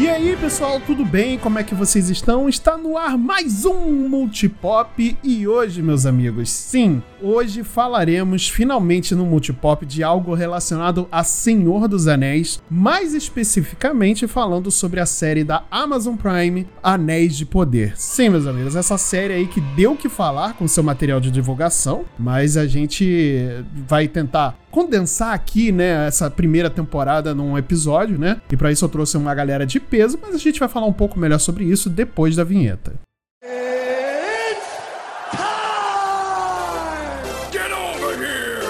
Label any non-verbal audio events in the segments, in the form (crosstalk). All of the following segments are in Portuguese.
E aí, pessoal, tudo bem? Como é que vocês estão? Está no ar mais um Multipop e hoje, meus amigos, sim, hoje falaremos finalmente no Multipop de algo relacionado a Senhor dos Anéis, mais especificamente falando sobre a série da Amazon Prime, Anéis de Poder. Sim, meus amigos, essa série aí que deu o que falar com seu material de divulgação, mas a gente vai tentar condensar aqui, né, essa primeira temporada num episódio, né? E para isso eu trouxe uma galera de peso, mas a gente vai falar um pouco melhor sobre isso depois da vinheta. Get over here!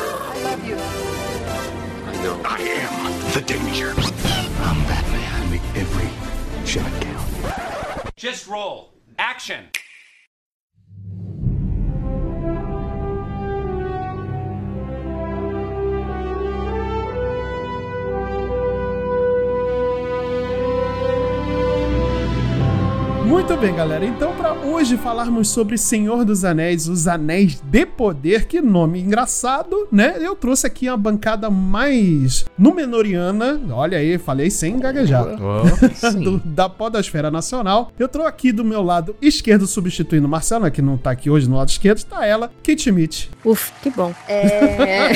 Muito bem, galera. Então, para hoje falarmos sobre Senhor dos Anéis, os Anéis de Poder, que nome engraçado, né? Eu trouxe aqui uma bancada mais Númenoriana. Olha aí, falei sem gaguejar. (laughs) Do- da Podosfera Nacional. Eu tô aqui do meu lado esquerdo, substituindo Marcela, que não tá aqui hoje no lado esquerdo, está ela, Kate Schmidt. Uf, que bom. É...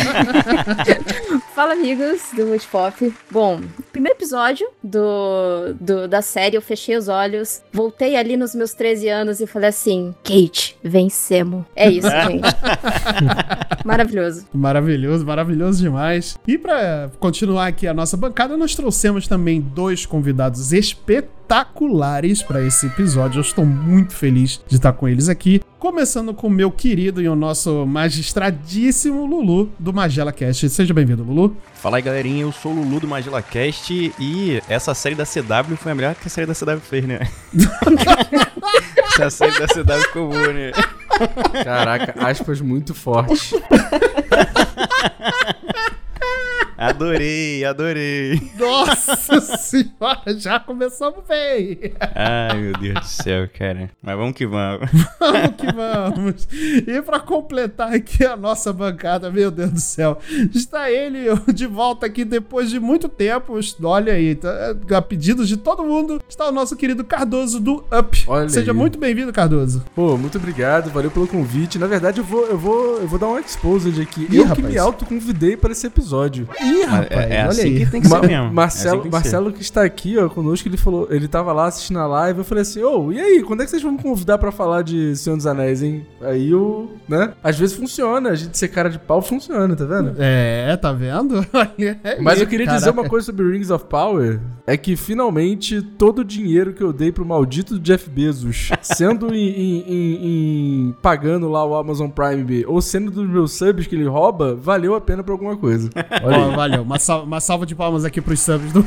(laughs) Fala, amigos do Multipop. Bom, primeiro episódio do, do- da série, eu fechei os olhos, voltei ali nos meus 13 anos e falei assim: Kate, vencemos. É isso, (laughs) gente. Maravilhoso. Maravilhoso, maravilhoso demais. E para continuar aqui a nossa bancada, nós trouxemos também dois convidados espetaculares para esse episódio. Eu estou muito feliz de estar com eles aqui. Começando com o meu querido e o nosso magistradíssimo Lulu do Magela Cast. Seja bem-vindo, Lulu. Fala aí, galerinha, eu sou o Lulu do Magela Cast e essa série da CW foi a melhor que a série da CW fez, né? (laughs) essa série da CW ficou boa, né? Caraca, aspas muito fortes. (laughs) Adorei, adorei. Nossa (laughs) senhora, já começamos bem. Ai, meu Deus do céu, cara. Mas vamos que vamos. Vamos que vamos. E para completar aqui a nossa bancada, meu Deus do céu, está ele de volta aqui depois de muito tempo. Olha aí, tá, a pedidos de todo mundo, está o nosso querido Cardoso do Up. Olha Seja aí. muito bem-vindo, Cardoso. Pô, muito obrigado, valeu pelo convite. Na verdade, eu vou, eu vou, eu vou dar um exposed aqui. Ih, eu que rapaz. me autoconvidei para esse episódio. Ih, Mas rapaz, é, é olha assim aí. que tem que Ma- ser mesmo. Marcelo, É assim que. Marcelo que está aqui, ó, conosco, ele falou, ele tava lá assistindo a live, eu falei assim, ô, e aí, quando é que vocês vão me convidar pra falar de Senhor dos Anéis, hein? Aí eu, né? Às vezes funciona, a gente ser cara de pau funciona, tá vendo? É, tá vendo? (laughs) Mas eu queria dizer caraca. uma coisa sobre Rings of Power. É que finalmente todo o dinheiro que eu dei pro maldito Jeff Bezos, sendo em, em- em- em- pagando lá o Amazon Prime ou sendo dos meus subs que ele rouba, valeu a pena pra alguma coisa. Olha aí. Valeu, uma, sal- uma salva de palmas aqui pros subs do. (laughs)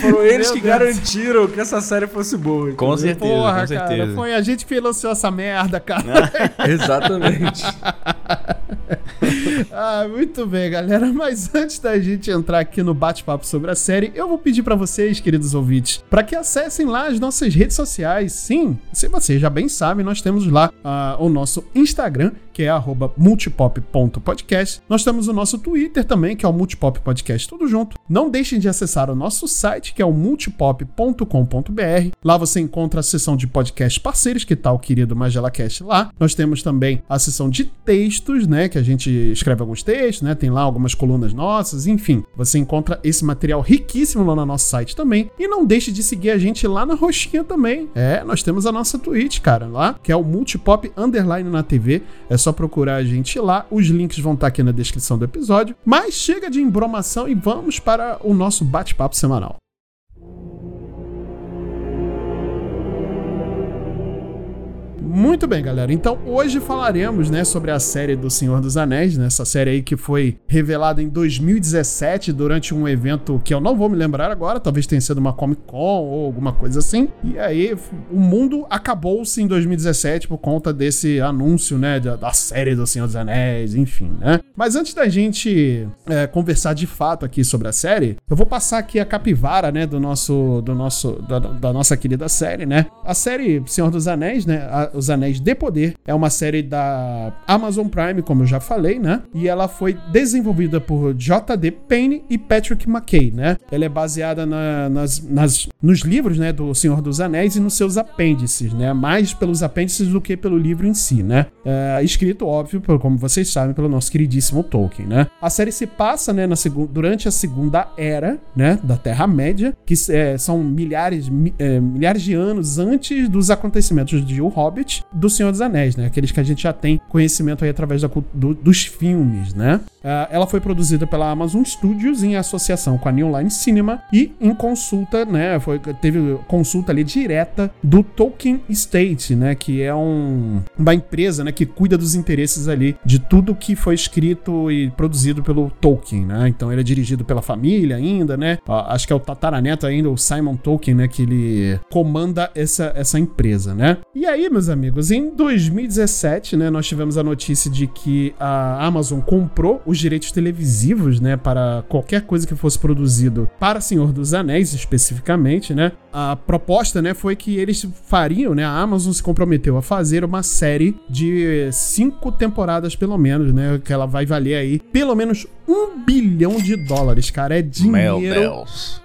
Foram eles Meu que Deus. garantiram que essa série fosse boa. Com entendeu? certeza, Porra, com certeza. cara, foi a gente que financiou essa merda, cara. (laughs) Exatamente. (laughs) (laughs) Ah, muito bem, galera. Mas antes da gente entrar aqui no bate-papo sobre a série, eu vou pedir pra vocês, queridos ouvintes, pra que acessem lá as nossas redes sociais. Sim, se vocês já bem sabem, nós temos lá ah, o nosso Instagram, que é multipop.podcast. Nós temos o nosso Twitter também, que é o Multipop Podcast, tudo junto. Não deixem de acessar o nosso site, que é o multipop.com.br. Lá você encontra a seção de podcast parceiros, que tá o querido MagelaCast lá. Nós temos também a seção de textos, né, que a gente escreve alguns textos, né, tem lá algumas colunas nossas, enfim. Você encontra esse material riquíssimo lá no nosso site também. E não deixe de seguir a gente lá na roxinha também. É, nós temos a nossa Twitch, cara, lá, que é o Multipop Underline na TV. É só procurar a gente lá. Os links vão estar aqui na descrição do episódio. Mas chega de embromação e vamos para o nosso bate-papo semanal. Muito bem, galera. Então hoje falaremos, né, sobre a série do Senhor dos Anéis, né? Essa série aí que foi revelada em 2017 durante um evento que eu não vou me lembrar agora, talvez tenha sido uma Comic Con ou alguma coisa assim. E aí o mundo acabou-se em 2017 por conta desse anúncio, né, da, da série do Senhor dos Anéis, enfim, né? Mas antes da gente é, conversar de fato aqui sobre a série, eu vou passar aqui a capivara, né, do nosso, do nosso, da, da nossa querida série, né? A série Senhor dos Anéis, né? a- os dos Anéis de Poder é uma série da Amazon Prime, como eu já falei, né? E ela foi desenvolvida por J.D. Payne e Patrick McKay, né? Ela é baseada na- nas, nas- nos livros, né, do Senhor dos Anéis e nos seus apêndices, né? Mais pelos apêndices do que pelo livro em si, né? É, escrito, óbvio, como vocês sabem, pelo nosso queridíssimo Tolkien, né? A série se passa, né, na durante a Segunda Era, né, da Terra-média, que é, são milhares, mi- é, milhares de anos antes dos acontecimentos de O Hobbit, do Senhor dos Anéis, né? Aqueles que a gente já tem conhecimento aí através da do- dos filmes, né? Ah, ela foi produzida pela Amazon Studios em associação com a New Line Cinema e em consulta, né? Foi, teve consulta ali direta do Tolkien Estate, né? Que é um, uma empresa, né? Que cuida dos interesses ali de tudo que foi escrito e produzido pelo Tolkien, né? Então ele é dirigido pela família ainda, né? Acho que é o tataraneto ainda, o Simon Tolkien, né? Que ele comanda essa, essa empresa, né? E aí, meus amigos, em 2017, né? Nós tivemos a notícia de que a Amazon comprou os direitos televisivos, né? Para qualquer coisa que fosse produzido para Senhor dos Anéis, especificamente, né? A proposta, né? Foi que eles fariam, né? A Amazon se comprometeu a fazer uma série de cinco temporadas, pelo menos, né? Que ela vai valer aí pelo menos um bilhão de dólares, cara. É Meu dinheiro Deus.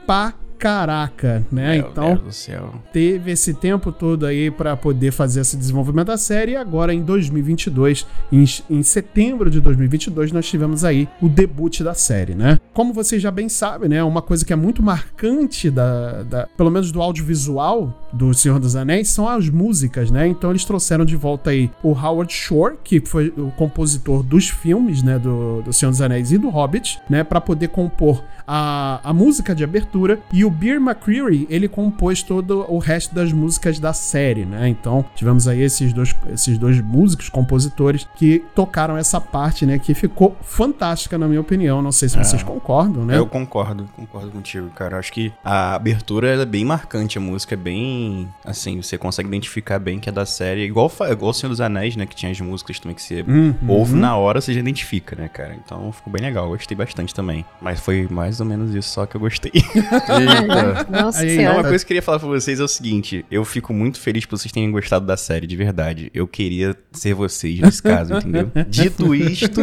Caraca, né? Meu então, Deus do céu. teve esse tempo todo aí pra poder fazer esse desenvolvimento da série e agora em 2022, em, em setembro de 2022, nós tivemos aí o debut da série, né? Como vocês já bem sabem, né? Uma coisa que é muito marcante da, da pelo menos do audiovisual do Senhor dos Anéis são as músicas, né? Então eles trouxeram de volta aí o Howard Shore, que foi o compositor dos filmes, né, do, do Senhor dos Anéis e do Hobbit, né, para poder compor a, a música de abertura e o Beer McCreary, ele compôs todo o resto das músicas da série, né? Então, tivemos aí esses dois, esses dois músicos, compositores, que tocaram essa parte, né? Que ficou fantástica, na minha opinião. Não sei se vocês concordam, né? Eu concordo, concordo contigo, cara. Acho que a abertura é bem marcante, a música é bem. Assim, você consegue identificar bem que é da série. Igual, igual o Senhor dos Anéis, né? Que tinha as músicas também que você Uhum. ouve na hora, você já identifica, né, cara? Então ficou bem legal, gostei bastante também. Mas foi mais ou menos isso só que eu gostei. (laughs) Eita. (laughs) Nossa Aí, uma coisa que eu queria falar pra vocês é o seguinte: eu fico muito feliz por vocês terem gostado da série, de verdade. Eu queria ser vocês nesse caso, entendeu? (laughs) Dito isto.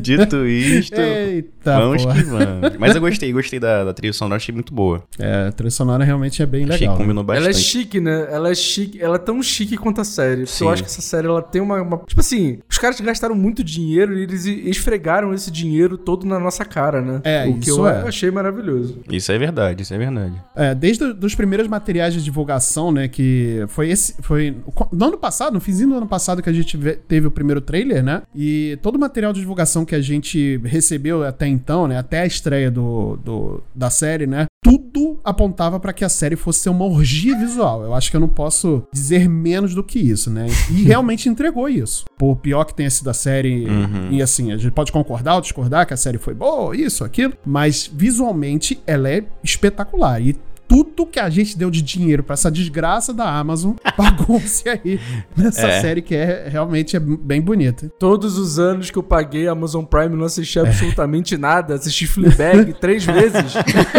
dito isto. Eita, vamos porra. que vamos. Mas eu (laughs) gostei, gostei da, da trilha sonora, achei muito boa. É, a trilha sonora realmente é bem achei legal. né? combinou bastante. Ela é chique, né? Ela é chique. Ela é tão chique quanto a série. Sim. eu acho que essa série ela tem uma, uma- Tipo assim, caras gastaram muito dinheiro e eles esfregaram esse dinheiro todo na nossa cara, né? É, o que isso eu é. achei maravilhoso. Isso é verdade, isso é verdade. É, desde os primeiros materiais de divulgação, né, que foi esse, foi no ano passado, no finzinho do ano passado que a gente ve- teve o primeiro trailer, né, e todo o material de divulgação que a gente recebeu até então, né, até a estreia do, do- da série, né, tudo apontava pra que a série fosse ser uma orgia visual. Eu acho que eu não posso dizer menos do que isso, né, e (laughs) realmente entregou isso. Por pior que tenha sido a série, e assim, a gente pode concordar ou discordar que a série foi boa, isso, aquilo, mas visualmente ela é espetacular. E tudo que a gente deu de dinheiro pra essa desgraça da Amazon (laughs) pagou-se aí nessa É. série que é realmente é bem bonita. Todos os anos que eu paguei a Amazon Prime não assisti absolutamente nada. Assisti Fleabag (laughs) três vezes.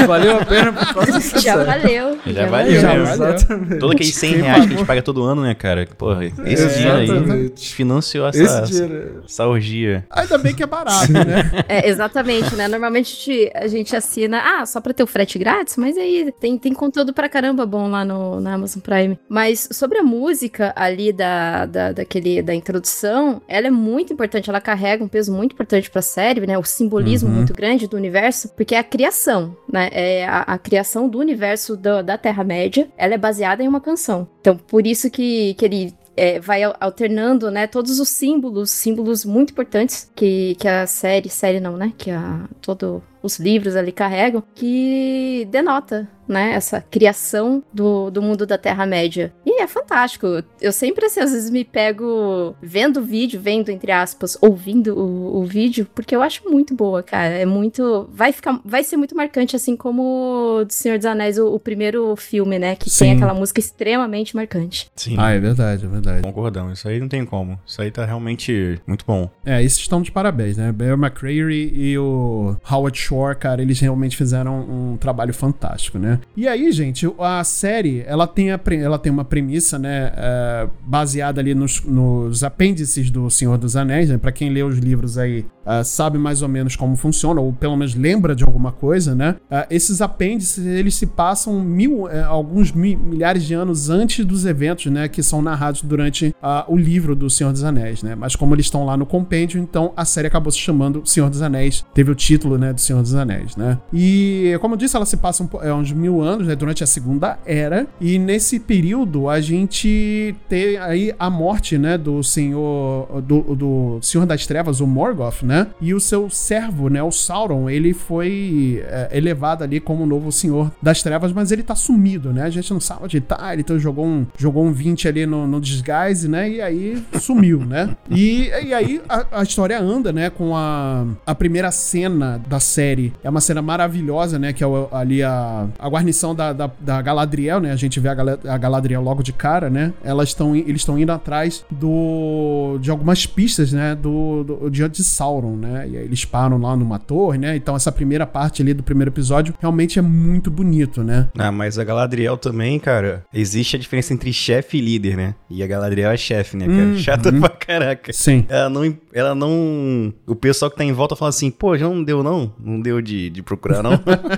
Valeu a pena por causa dessa Já série. valeu. Já valeu, Já valeu. Exatamente. Todo aqueles 100 Quem reais que a gente paga todo ano, né, cara? Porra, esse dinheiro aí financiou essa, Esse dinheiro. essa orgia. Ainda bem que é barato, né? (laughs) É, exatamente, né? Normalmente a gente, a gente assina, ah, só pra ter o frete grátis, mas aí tem, tem conteúdo pra caramba bom lá no, na Amazon Prime. Mas sobre a música ali da, da, daquele, da introdução, ela é muito importante, ela carrega um peso muito importante pra série, né? O simbolismo Uhum. muito grande do universo, porque é a criação, né? É a, a criação do universo do- da Terra-média, ela é baseada em uma canção. Então, por isso que, que ele é, vai al- alternando, né, todos os símbolos, símbolos muito importantes que, que a série, série não, né, que a, todo os livros ali carregam, que denota, né, essa criação do, do mundo da Terra-média. E é fantástico. Eu sempre, assim, às vezes me pego vendo o vídeo, vendo, entre aspas, ouvindo o, o vídeo, porque eu acho muito boa, cara. É muito... Vai ficar... Vai ser muito marcante, assim como o do Senhor dos Anéis, o, o primeiro filme, né, que Sim. tem aquela música extremamente marcante. Sim. Ah, é verdade, é verdade. Concordamos, isso aí não tem como. Isso aí tá realmente muito bom. É, esses estão de parabéns, né? Bear McCreary e o Howard Shore, cara, eles realmente fizeram um trabalho fantástico, né? E aí, gente, a série, ela tem, a, ela tem uma premissa, né, é, baseada ali nos, nos apêndices do Senhor dos Anéis, né? Pra quem lê os livros aí, uh, sabe mais ou menos como funciona, ou pelo menos lembra de alguma coisa, né? Uh, esses apêndices, eles se passam mil, uh, alguns mi milhares de anos antes dos eventos, né? Que são narrados durante o livro do Senhor dos Anéis, né? Mas como eles estão lá no compêndio, então a série acabou se chamando Senhor dos Anéis, teve o título, né, do Senhor dos Anéis, né? E, como eu disse, ela se passa um, é, uns mil anos, né? Durante a Segunda Era, e nesse período a gente tem aí a morte, né? Do Senhor, do, do Senhor das Trevas, o Morgoth, né? E o seu servo, né, o Sauron, ele foi é, elevado ali como novo Senhor das Trevas, mas ele tá sumido, né? A gente não sabe onde tá, ele então jogou um, jogou um 20 ali no, no desguise, né? E aí sumiu, né? E, e aí a, a, história anda, né, com a, a primeira cena da série. É uma cena maravilhosa, né? Que é ali a, a guarnição da, da, da, Galadriel, né? A gente vê a, a Galadriel logo de cara, né? Elas estão eles estão indo atrás do de algumas pistas, né? Do, do diante de Sauron né? E aí eles param lá numa torre, né? Então essa primeira parte ali do primeiro episódio realmente é muito bonito, né? Ah, mas a Galadriel também, cara, existe a diferença entre chefe e líder, né? E a Galadriel é chefe, né, cara? Hum, Chata hum. pra caraca. Sim. Ela não, ela não... O pessoal que tá em volta fala assim, pô, já não deu não? Não deu de, de procurar não?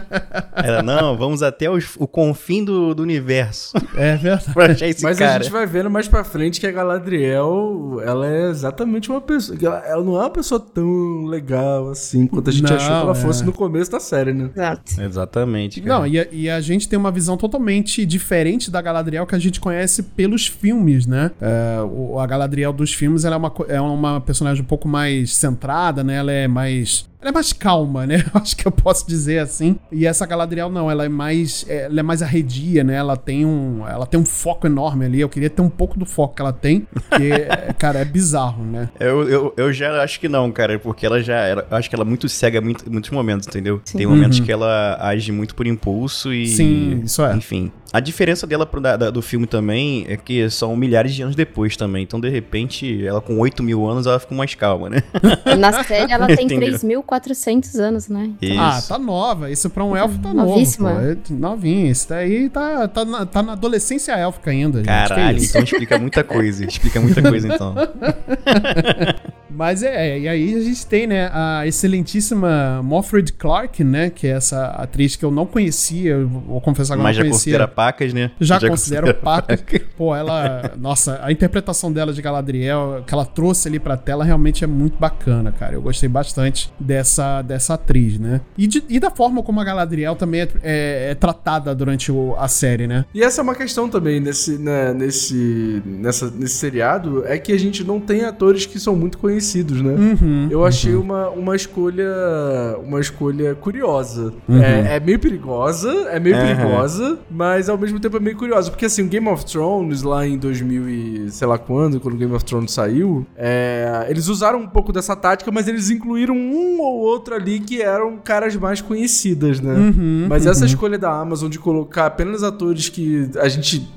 (laughs) ela, não, vamos até os, o confim do, do universo. É verdade. (laughs) pra achar esse Mas cara. a gente vai vendo mais pra frente que a Galadriel, ela é exatamente uma pessoa... Ela, ela não é uma pessoa tão legal assim quanto a gente não, achou que ela é. fosse no começo da série, né? Exato. Exatamente. Cara. Não, e a, e a, gente tem uma visão totalmente diferente da Galadriel que a gente conhece pelos filmes, né? É, o, a Galadriel dos filmes ela é, uma, é uma personagem um pouco mais centrada, né? Ela é mais ela é mais calma, né? (laughs) Acho que eu posso dizer assim. E essa Galadriel não, ela é mais, ela é mais arredia, né? Ela tem um, ela tem um foco enorme ali. Eu queria ter um pouco do foco que ela tem, que, (laughs) cara, é bizarro, né? Eu, eu, eu já acho que não, cara, porque ela já, ela, eu acho que ela é muito cega em muito, muitos momentos, entendeu? Sim. Tem momentos uhum. que ela age muito por impulso e, Sim, isso é. Enfim. A diferença dela pro, da, do filme também é que são milhares de anos depois também. Então, de repente, ela com 8 mil anos, ela fica mais calma, né? (laughs) Na série, ela tem 3.400 anos, né? Isso. Ah, tá nova. Isso pra um elfo tá Novíssima. novo. É novinho. Isso daí tá, tá, na, tá na adolescência élfica ainda. Gente. Caralho, então explica muita coisa. Explica muita coisa, então. (laughs) Mas é, e aí a gente tem, né, a excelentíssima Moffred Clark, né, que é essa atriz que eu não conhecia, vou confessar que eu Mas não conhecia. Mas já pacas, né? Já, já considero pacas. Paca. (laughs) Pô, ela, nossa, a interpretação dela de Galadriel, que ela trouxe ali pra tela, realmente é muito bacana, cara. Eu gostei bastante dessa, dessa atriz, né? E, de, e da forma como a Galadriel também é, é, é tratada durante o, a série, né? E essa é uma questão também nesse, né, nesse, nessa, nesse seriado, é que a gente não tem atores que são muito conhecidos né? Uhum, eu achei uhum. uma, uma escolha uma escolha curiosa. Uhum. É, é, meio perigosa, é meio perigosa, mas ao mesmo tempo é meio curiosa. Porque assim, o Game of Thrones lá em 2000 e sei lá quando, quando o Game of Thrones saiu, é, eles usaram um pouco dessa tática, mas eles incluíram um ou outro ali que eram caras mais conhecidas, né? Uhum, mas essa uhum. escolha da Amazon de colocar apenas atores que a gente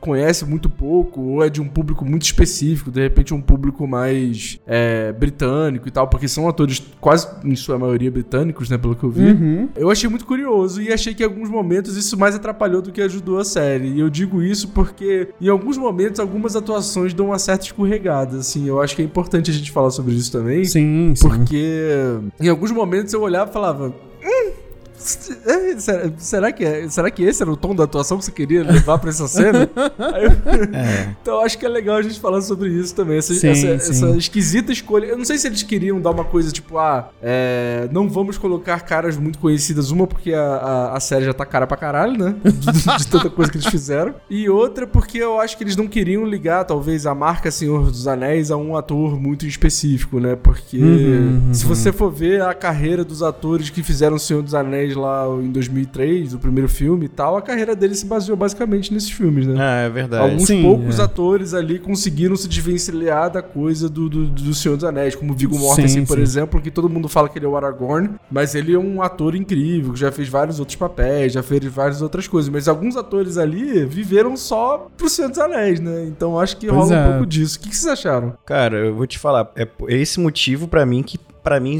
conhece muito pouco, ou é de um público muito específico, de repente um público mais é, britânico e tal, porque são atores quase em sua maioria britânicos, né, pelo que eu vi. Uhum. Eu achei muito curioso e achei que em alguns momentos isso mais atrapalhou do que ajudou a série. E eu digo isso porque em alguns momentos algumas atuações dão uma certa escorregada, assim. Eu acho que é importante a gente falar sobre isso também. Sim, sim. Porque em alguns momentos eu olhava e falava, será, será, que é, será que esse era o tom da atuação que você queria levar pra essa cena? (laughs) Eu, é. Então acho que é legal a gente falar sobre isso também. Essa, sim, essa, sim. essa, esquisita escolha. Eu não sei se eles queriam dar uma coisa tipo, ah, é, não vamos colocar caras muito conhecidas. Uma porque a, a, a série já tá cara pra caralho, né? (laughs) De, de, tanta coisa que eles fizeram. E outra porque eu acho que eles não queriam ligar, talvez, a marca Senhor dos Anéis a um ator muito específico, né? Porque uhum, uhum. se você for ver a carreira dos atores que fizeram Senhor dos Anéis lá em 2003, o primeiro filme e tal, a carreira dele se baseou basicamente nesses filmes, né? Ah, é verdade. Alguns Sim, poucos é. atores ali conseguiram se desvencilhar da coisa do, do, do Senhor dos Anéis, como Viggo Mortensen, por exemplo, que todo mundo fala que ele é o Aragorn, mas ele é um ator incrível, que já fez vários outros papéis, já fez várias outras coisas, mas alguns atores ali viveram só pro Senhor dos Anéis, né? Então acho que pois rola é. um pouco disso. O que, que vocês acharam? Cara, eu vou te falar, é esse motivo para mim que pra mim,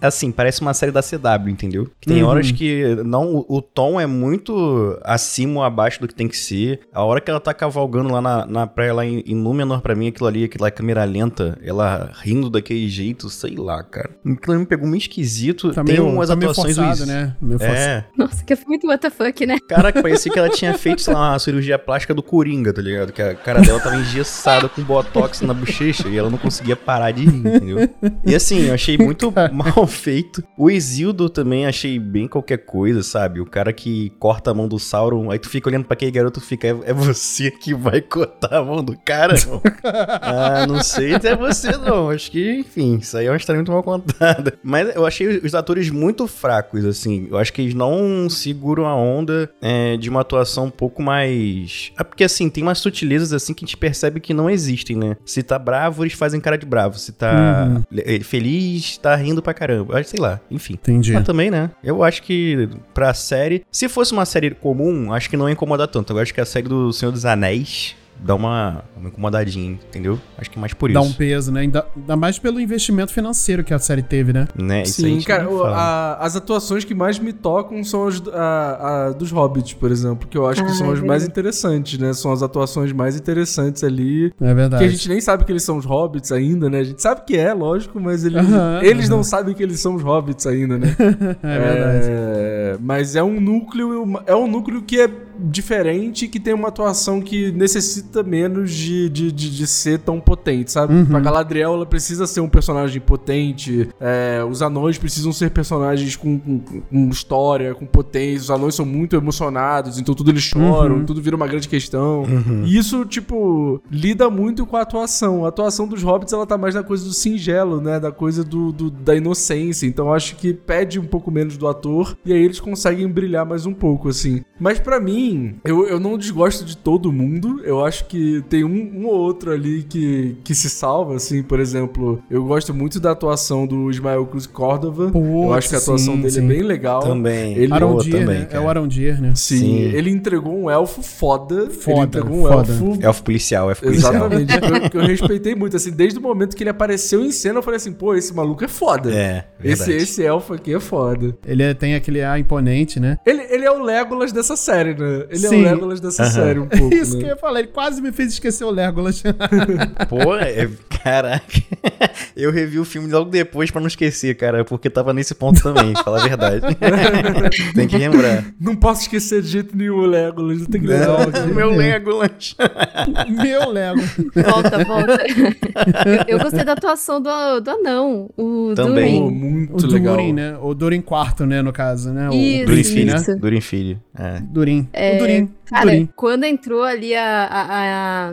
assim, parece uma série da CW, entendeu? Que tem Uhum. horas que não, o, tom é muito acima ou abaixo do que tem que ser. A hora que ela tá cavalgando lá na, na praia, lá em, em Númenor, pra mim, aquilo ali, aquela câmera lenta, ela rindo daquele jeito, sei lá, cara. Aquilo me pegou meio esquisito. Tá tem meio, umas tá meio atuações... forçado, Luiz. né? Meio forçado. É, Nossa, que foi muito WTF, né? Caraca, parecia que ela tinha feito, sei lá, uma cirurgia plástica do Coringa, tá ligado? Que a cara dela tava engessada com botox na bochecha e ela não conseguia parar de rir, entendeu? E assim, eu achei muito (laughs) mal (laughs) feito. O Isildo também achei bem qualquer coisa, sabe? O cara que corta a mão do Sauron, aí tu fica olhando pra aquele garoto e fica, é, é você que vai cortar a mão do cara? (laughs) Não? ah, não sei se é você não. Acho que, enfim, isso aí é uma história muito mal contada. Mas eu achei os atores muito fracos, assim. Eu acho que eles não seguram a onda é, de uma atuação um pouco mais. É porque, assim, tem umas sutilezas assim que a gente percebe que não existem, né? Se tá bravo, eles fazem cara de bravo. Se tá Uhum. eh, feliz, tá rindo pra caramba. Acho- Sei lá, enfim. Entendi. Mas também, né? Eu acho que pra série. Se fosse uma série comum, acho que não ia incomodar tanto. Eu acho que a série do Senhor dos Anéis dá uma, uma incomodadinha, entendeu? Acho que é mais por Dá isso. um peso, né? Ainda, ainda mais pelo investimento financeiro que a série teve, né? Né? Sim, cara, o- a- as atuações que mais me tocam são as a- a dos Hobbits, por exemplo, que eu acho que Ah, são é as mais interessantes, né? São as atuações mais interessantes ali. É verdade. Que a gente nem sabe que eles são os Hobbits ainda, né? A gente sabe que é, lógico, mas eles, eles não sabem que eles são os Hobbits ainda, né? (laughs) É verdade. É, mas é um núcleo, é um núcleo que é diferente, que tem uma atuação que necessita menos de, de, de, de ser tão potente, sabe? Uhum. A Galadriel, ela precisa ser um personagem potente, é, os anões precisam ser personagens com, com, com história, com potência, os anões são muito emocionados, então tudo eles choram, Uhum. tudo vira uma grande questão. E isso, tipo, lida muito com a atuação. A atuação dos hobbits, ela tá mais na coisa do singelo, né? Da coisa do, do- da inocência. Então eu acho que pede um pouco menos do ator. E aí eles conseguem brilhar mais um pouco, assim. Mas pra mim, eu, eu não desgosto de todo mundo. Eu acho que tem um, um ou outro ali que, que se salva, assim. Por exemplo, eu gosto muito da atuação do Ismael Cruz Córdova. eu acho que a atuação sim, dele sim. é bem legal. Também. Ele- Pô, Arondir, também, né? É o Arondir, né? Sim, Sim. ele entregou um elfo foda. Foda, ele entregou um foda. elfo Elfo policial, elfo policial. Exatamente, que eu, eu respeitei muito, assim, desde o momento que ele apareceu em cena, eu falei assim, pô, esse maluco é foda. É, esse, esse elfo aqui é foda. Ele é- tem aquele ar imponente, né? Ele, ele é o Legolas dessa série, né? Ele é Sim. o Legolas dessa Aham. série um pouco, (laughs) Isso né? que eu ia falar, ele quase me fez esquecer o Legolas. (laughs) Pô, é, caraca. (laughs) Eu revi o filme logo depois pra não esquecer, cara, porque tava nesse ponto também, pra falar a verdade. Tem que lembrar. Não posso esquecer de jeito nenhum o Legolas, eu tenho que lembrar. Não, meu Legolas. Meu Lego. Volta, volta. eu, eu gostei da atuação do, do anão, o Também. Durin. muito O legal. Durin, né? O Durin quarto, né, no caso, né? O Isso, Durin Isso. Filho. isso. Durin Filho. É. Durin. É, o Durin. o Cara, Durin. quando entrou ali a, a- a-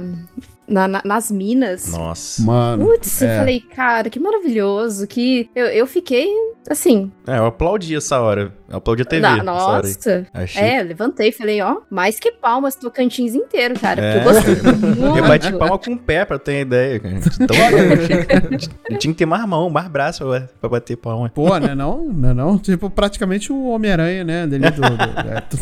na- na- nas minas, Nossa. Mano. putz, é. eu falei, cara, que maravilhoso, que eu, eu fiquei, assim, É, eu aplaudi essa hora. Eu aplaudi a TV. na- nossa, Achei. é, levantei, falei, ó, mais que palmas, Tocantins inteiro, cara, É. porque eu gostei (laughs) muito. Eu bati palma com o pé pra ter ideia. Então, (laughs) eu, tinha que ter mais mão, mais braço pra, pra bater palma. Pô, né não? Né não? Tipo, praticamente o Homem-Aranha, né? Dele do, do- é, tu-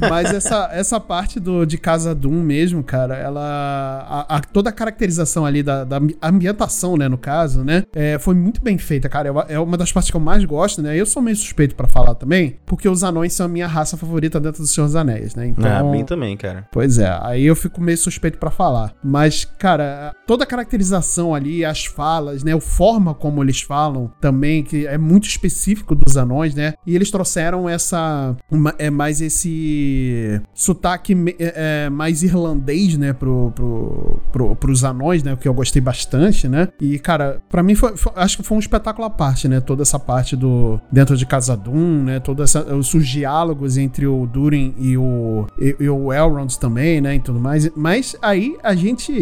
(laughs) Mas essa, essa parte do, de Casa Doom mesmo, cara, ela... a- a- toda a caracterização ali da, da ambi- ambientação, né, no caso, né? é, foi muito bem feita, cara. É uma das partes que eu mais gosto, né? Eu sou meio suspeito pra falar também, porque os anões são a minha raça favorita dentro do Senhor dos Anéis, né? Então... Ah, bem também, cara. Pois é, aí eu fico meio suspeito pra falar. Mas, cara, toda a caracterização ali, as falas, né? A forma como eles falam também, que é muito específico dos anões, né? E eles trouxeram essa. é mais esse sotaque é, é, mais irlandês, né? Pro, pro, pro, pros anões, né? O que eu gostei bastante, né? E, cara, pra mim foi, foi- acho que foi um espetáculo à parte, né? Toda essa parte do. dentro de Casa Doom, né? Todos os diálogos entre o Durin e o, e, e o Elrond também, né? E tudo mais. Mas aí a gente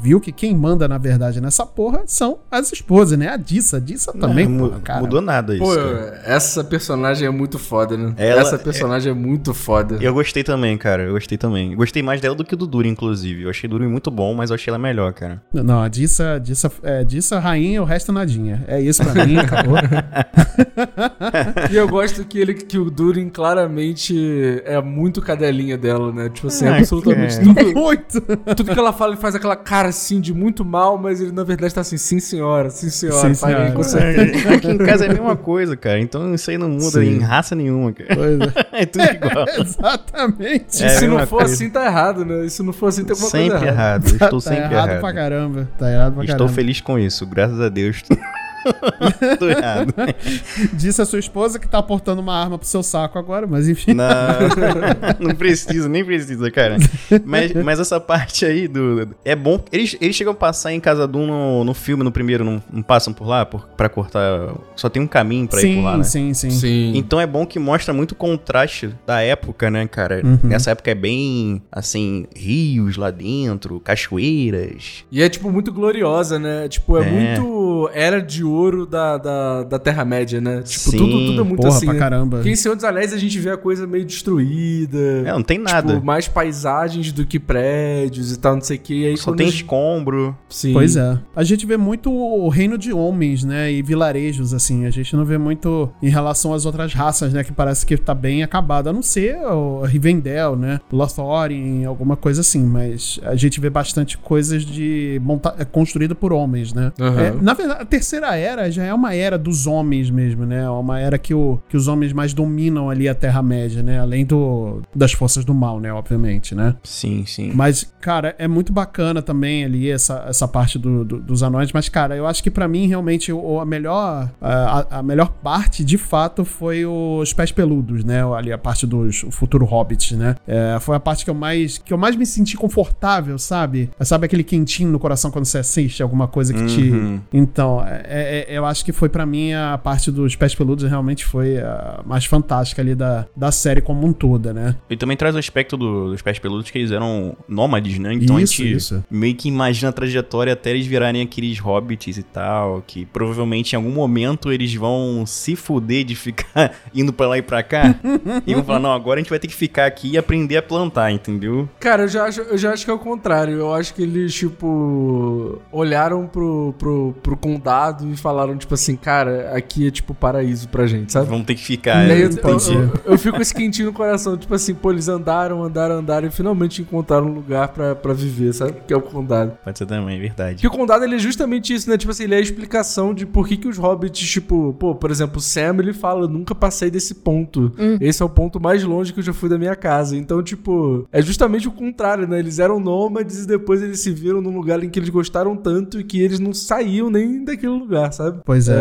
viu que quem manda, na verdade, nessa porra são as esposas, né? A Dissa. A Dissa também, Não, porra, cara. mudou nada isso. Pô, cara. essa personagem é muito foda, né? Ela- essa personagem é, muito foda. Eu gostei também, cara. Eu gostei também. Gostei mais dela do que do Durin, inclusive. Eu achei Durin muito bom, mas eu achei ela melhor, cara. Não, a Dissa, Dissa, é, Dissa rainha, o resto nadinha. É isso pra mim, acabou. (laughs) (laughs) E eu gosto que ele que o Durin claramente é muito cadelinha dela, né? Tipo assim, Ah, absolutamente cara. tudo, (laughs) Muito! tudo que ela fala, ele faz aquela cara assim de muito mal, mas ele na verdade tá assim, sim senhora, sim senhora, Sim, senhora. com você. É, Aqui em casa é a mesma coisa, cara. Então isso aí não muda Sim. em raça nenhuma, cara. Pois é. (laughs) É tudo igual. (laughs) Exatamente. É, E se não for coisa. assim, tá errado, né? E se não for assim, tem alguma Sempre coisa errada. errado. Eu Estou tá sempre errado errado. pra caramba. Tá errado pra Estou caramba. feliz com isso, graças a Deus. (laughs) Tô errado. (laughs) Disse a sua esposa que tá aportando uma arma pro seu saco agora, mas enfim. Não, (laughs) não precisa, nem precisa, cara. Mas, mas essa parte aí do. É bom. Eles, eles chegam a passar em Casa Doom no, no filme, no primeiro, não, não passam por lá por, pra cortar. Só tem um caminho pra ir sim, por lá, né? sim, sim, Sim. Então é bom que mostra muito o contraste da época, né, cara? Uhum. Nessa época é bem, assim, rios lá dentro, cachoeiras. E é, tipo, muito gloriosa, né? Tipo, é, É. muito era de ouro da, da, da Terra-média, né? Tipo, Sim. tudo, tudo é muito Porra, assim, pra né? caramba. Porque em Senhor dos Anéis a gente vê a coisa meio destruída. É, não tem nada. Tipo, mais paisagens do que prédios e tal, não sei o que. Aí Só tem a- escombro. Sim. Pois é. A gente vê muito o reino de homens, né? E vilarejos, assim. A gente não vê muito em relação às outras raças, né? Que parece que tá bem acabado. A não ser o Rivendell, né? Lothlórien, alguma coisa assim. Mas a gente vê bastante coisas de monta construída por homens, né? Aham. É, na verdade, a terceira era já é uma era dos homens mesmo, né? É uma era que, o, que os homens mais dominam ali a Terra-média, né? Além do, das forças do mal, né? Obviamente, né? Sim, sim. Mas, cara, é muito bacana também ali essa, essa parte do- do- dos anões. Mas, cara, eu acho que pra mim, realmente, o, a, melhor, a, a melhor parte, de fato, foi os pés peludos, né? Ali a parte dos futuro hobbits, né? É, foi a parte que eu mais que eu mais me senti confortável, sabe? Sabe aquele quentinho no coração quando você assiste alguma coisa que te. Uhum. Então, é- é- eu acho que foi pra mim a parte dos pés peludos realmente foi a mais fantástica ali da, da série como um toda, né? E também traz o aspecto do- dos pés peludos que eles eram nômades, né? Então Isso, a gente isso. meio que imagina a trajetória até eles virarem aqueles hobbits e tal, que provavelmente em algum momento eles vão se fuder de ficar (laughs) indo pra lá e pra cá. e vão falar, não, agora a gente vai ter que ficar aqui e aprender a plantar, entendeu? Cara, eu já, acho, eu já acho que é o contrário. Eu acho que eles, tipo, olharam pro, pro, pro condado e falaram, tipo assim, cara, aqui é tipo paraíso pra gente, sabe? Vão ter que ficar. Aí é, eu, entendi. eu- eu fico com esse quentinho no coração, tipo assim, pô, eles andaram, andaram, andaram e finalmente encontraram um lugar pra, pra viver, sabe? Que é o condado. Pode ser também, é verdade. Porque o condado ele é justamente isso, né? Tipo assim, ele é a explicação de por que, que os hobbits, tipo, pô, por exemplo, o Sam ele fala, nunca passei desse ponto. Esse é o ponto mais longe que eu já fui da minha casa. Então, tipo, é justamente o contrário, né? Eles eram nômades e depois eles se viram num lugar em que eles gostaram tanto e que eles não saíam nem daquele lugar, sabe? Pois é.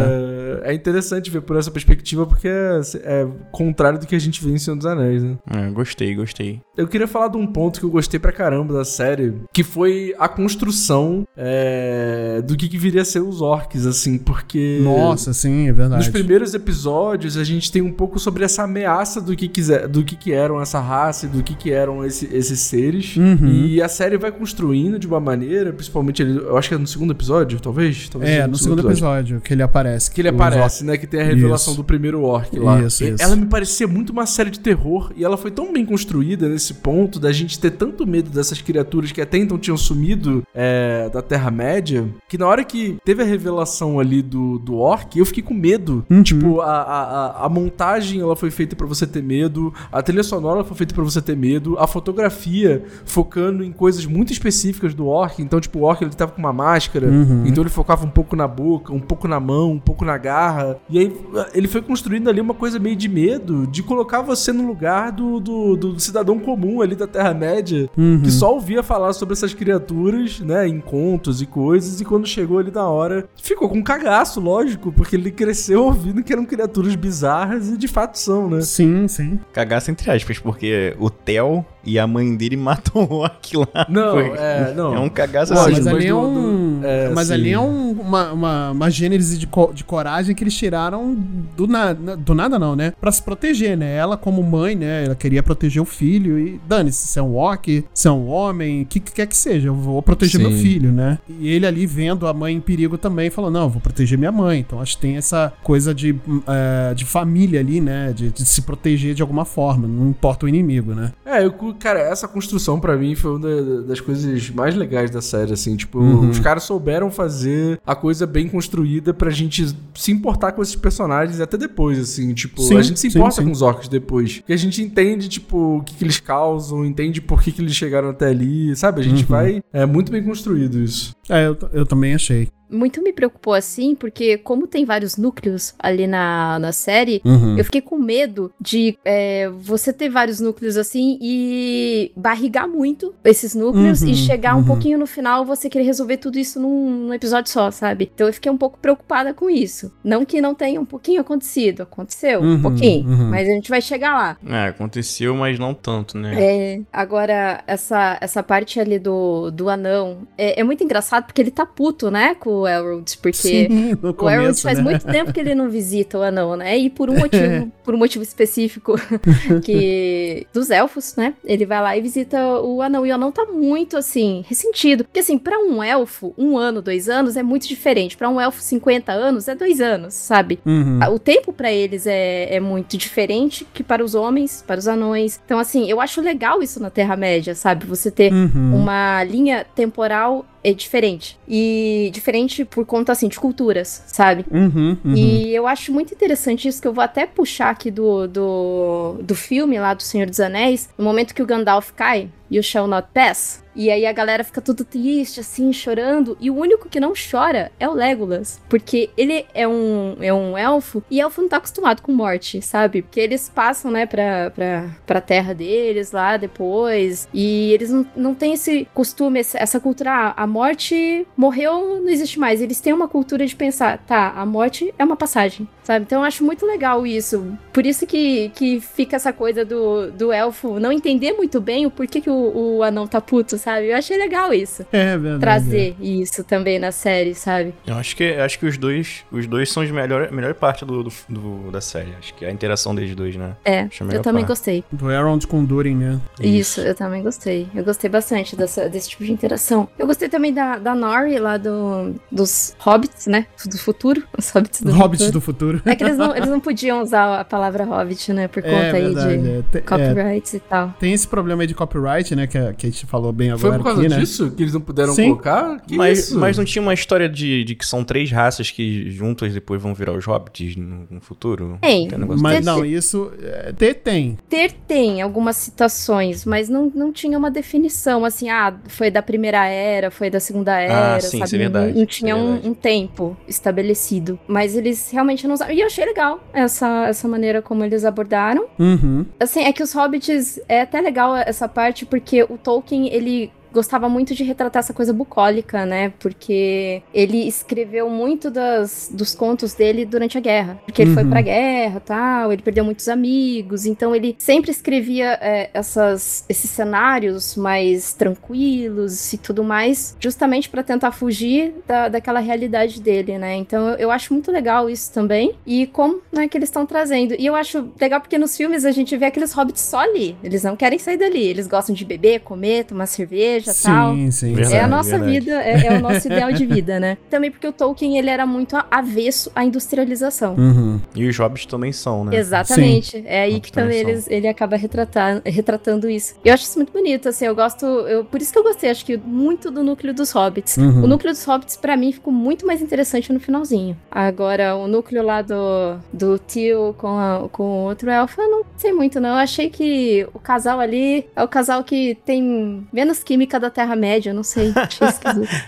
É, é interessante ver por essa perspectiva porque é, é contrário do que a gente vê em Senhor dos Anéis, né? É, gostei, gostei. Eu queria falar de um ponto que eu gostei pra caramba da série, que foi a construção é, do que, que viria a ser os orcs, assim, porque. Nossa, sim, é verdade. Nos primeiros episódios, a gente tem um pouco sobre essa ameaça do que, quiser, do que, que eram essa raça e do que, que eram esse- esses seres. Uhum. E a série vai construindo de uma maneira, principalmente, ali- eu acho que é no segundo episódio, talvez? talvez É, seja no segundo episódio que ele aparece. que ele aparece, né? Que tem a revelação Isso. do primeiro orc lá. Isso, E isso. Ela me parecia muito uma série de terror e ela foi tão bem construída nesse ponto da gente ter tanto medo dessas criaturas que até então tinham sumido é, da Terra-média, que na hora que teve a revelação ali do, do orc, eu fiquei com medo. Uhum. Tipo, a, a, a- montagem ela foi feita pra você ter medo, a trilha sonora foi feita pra você ter medo, a fotografia focando em coisas muito específicas do orc. Então, tipo, o orc ele tava com uma máscara, Uhum. então ele focava um pouco na boca, um pouco na mão, um pouco na garra. E aí ele foi construindo ali uma coisa meio de medo de colocar você no lugar do, do, do cidadão comum ali da Terra-média, Uhum. que só ouvia falar sobre essas criaturas, né, em contos e coisas, e quando chegou ali na hora, ficou com um cagaço, lógico, porque ele cresceu ouvindo que eram criaturas bizarras e de fato são, né? Sim, sim. Cagaço entre aspas, porque o Theo e a mãe dele (laughs) matam o orc lá. Não, Foi- é, não. É um cagaço Lógico, assim. mas ali é um. do- é, mas sim. ali é um- uma, uma, uma gênese de, co- de coragem que eles tiraram do nada. Do nada, não, né? Pra se proteger, né? Ela, como mãe, né? Ela queria proteger o filho. E dane-se, se é um orc, se é um homem, o que, que quer que seja, eu vou proteger Sim. meu filho, né? E ele ali vendo a mãe em perigo também, falou: não, eu vou proteger minha mãe. Então acho que tem essa coisa de, hum, é, de família ali, né? De, de se proteger de alguma forma, não importa o inimigo, né? É, eu, cara, essa construção pra mim foi uma da- das coisas mais legais da série, assim, tipo, Uhum. os caras souberam fazer a coisa bem construída pra gente se importar com esses personagens até depois, assim. Tipo, Sim, a gente se sim, importa sim. com os orcs depois. Porque a gente entende, tipo, o que, que eles causam, entende por que, que eles chegaram até ali, sabe? A gente Uhum. vai. É muito bem construído isso. É, eu, eu também achei. Muito me preocupou assim, porque como tem vários núcleos ali na, na série, Uhum. eu fiquei com medo de é, você ter vários núcleos assim e barrigar muito esses núcleos Uhum, e chegar uhum. um pouquinho no final você querer resolver tudo isso num, num episódio só, sabe? Então eu fiquei um pouco preocupada com isso. Não que não tenha um pouquinho acontecido, aconteceu Uhum, um pouquinho, uhum. mas a gente vai chegar lá. É, aconteceu, mas não tanto, né? É, agora, essa, essa parte ali do, do anão é, é muito engraçado porque ele tá puto, né, com o Elrond, porque Sim, o Elrond começo, faz né? muito tempo que ele não visita o anão, né, e por um motivo, (laughs) por um motivo específico (laughs) que dos elfos, né, ele vai lá e visita o anão, e o anão tá muito, assim, ressentido, porque assim, pra um elfo, um ano, dois anos é muito diferente, pra um elfo 50 anos é dois anos, sabe? Uhum. O tempo pra eles é, é muito diferente que para os homens, para os anões. Então, assim, eu acho legal isso na Terra-média, sabe? Você ter Uhum. uma linha temporal é diferente. E diferente por conta, assim, de culturas, sabe? Uhum, uhum. E eu acho muito interessante isso, que eu vou até puxar aqui do, do, do filme lá do Senhor dos Anéis, no momento que o Gandalf cai, You Shall Not Pass, e aí a galera fica tudo triste, assim, chorando, e o único que não chora é o Legolas, porque ele é um, é um elfo, e elfo não tá acostumado com morte, sabe? Porque eles passam, né, pra, pra, pra terra deles lá depois, e eles não, não têm esse costume, essa cultura, ah, a morte morreu, não existe mais. Eles têm uma cultura de pensar, tá, a morte é uma passagem, sabe? Então eu acho muito legal isso. Por isso que, que fica essa coisa do, do elfo não entender muito bem o porquê que o, o anão tá puto, sabe? Eu achei legal isso. É verdade. Trazer isso também na série, sabe? Eu acho que, acho que os dois os dois são os melhor, a melhor parte do, do- do- da série. Acho que a interação deles dois, né? É, a eu também parte. gostei. Do Elrond com Durin, né? Isso. eu também gostei. Eu gostei bastante dessa, desse tipo de interação. Eu gostei também da, da Nori lá do, dos hobbits, né? Do futuro. Os hobbits do Hobbits futuro. do futuro. (laughs) É que eles não, eles não podiam usar a palavra hobbit, né? Por conta É aí verdade, de é. Te- é. copyrights e tal. Tem esse problema aí de copyright, né? Que a, que a gente falou bem Foi agora por causa aqui, né? disso que eles não puderam Sim. colocar? Que Mas, isso? mas não tinha uma história de, de que são três raças que juntas depois vão virar os hobbits no, no futuro? Tem. um negócio Mas não, isso é, te- tem. Ter tem algumas citações, mas não, não tinha uma definição, assim, ah, foi da primeira era, foi da segunda era, sim, sabe? isso é verdade, Não, não isso é tinha um, um tempo estabelecido. Mas eles realmente não usaram. E eu achei legal essa, essa maneira como eles abordaram. Uhum. Assim, é que os hobbits é até legal essa parte, porque o Tolkien, ele gostava muito de retratar essa coisa bucólica, né? Porque ele escreveu muito das, dos contos dele durante a guerra. Porque ele foi Uhum. pra guerra tal, ele perdeu muitos amigos, então ele sempre escrevia é, essas, esses cenários mais tranquilos e tudo mais, justamente pra tentar fugir da, daquela realidade dele, né? Então eu, eu acho muito legal isso também. E como né, que eles estão trazendo. E eu acho legal porque nos filmes a gente vê aqueles hobbits só ali. Eles não querem sair dali. Eles gostam de beber, comer, tomar cerveja tal. Sim, sim. Verdade. É a nossa verdade. vida, é, é o nosso ideal de vida, né? (laughs) Também porque o Tolkien, ele era muito avesso à industrialização. Uhum. E os hobbits também são, né? Exatamente. É aí que também também eles, ele acaba retratar, retratando isso. Eu acho isso muito bonito, assim, eu gosto, eu, por isso que eu gostei, acho que muito do núcleo dos hobbits. Uhum. O núcleo dos hobbits, pra mim, ficou muito mais interessante no finalzinho. Agora, o núcleo lá do, do tio com, a- com o outro elfo, eu não sei muito, não. Eu achei que o casal ali é o casal que tem menos química da Terra-média, não sei. (laughs)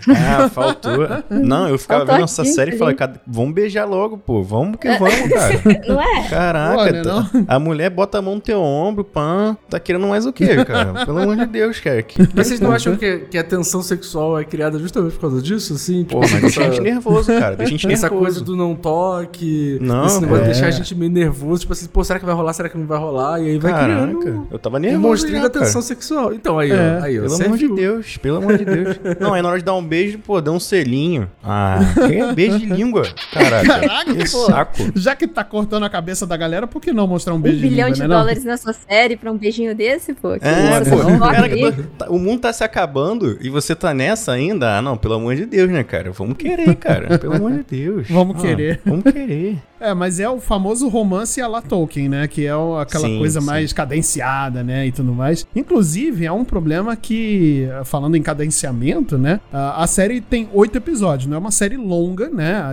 Ah, faltou. Não, eu ficava Faltou vendo essa aqui, série e falei, "Cadê- vamos beijar logo, pô. Vamos que vamos, (laughs) cara. não é? Caraca, Olha, tá- não. a mulher bota a mão no teu ombro, pã. Tá querendo mais o quê, cara? Pelo amor de Deus, cara. (laughs) Que- Mas vocês não acham que, que a tensão sexual é criada justamente por causa disso, assim? Pô, mas deixa a gente nervoso, cara. Deixa a gente Essa coisa nervoso. do não toque, Não, esse negócio é. de deixar a gente meio nervoso, tipo assim, pô, será que vai rolar, será que não vai rolar? E aí vai Caraca, criando eu tava nervoso. monstrinho já, da tensão sexual. Então, aí, É, ó, aí, ó, Pelo amor de. Deus, pelo amor de Deus. (laughs) Não, aí na hora de dar um beijo, pô, dá um selinho. Ah, que é beijo de língua. Caraca, (laughs) Caraca, que pô. saco. Já que tá cortando a cabeça da galera, por que não mostrar um Um beijo bilhão língua, de né, não? dólares nessa série pra um beijinho desse, pô. Que É, pô, cara, tá- o mundo tá se acabando e você tá nessa ainda? Ah, não, pelo amor de Deus, né, cara? Vamos querer, cara. Pelo amor de Deus. Vamos Ah, querer. Vamos querer. É, mas é o famoso romance a la Tolkien, né? Que é o- aquela Sim, coisa sim. mais cadenciada, né? E tudo mais. Inclusive, é um problema que, falando em cadenciamento, né? A, a série tem oito episódios, não é uma série longa, né?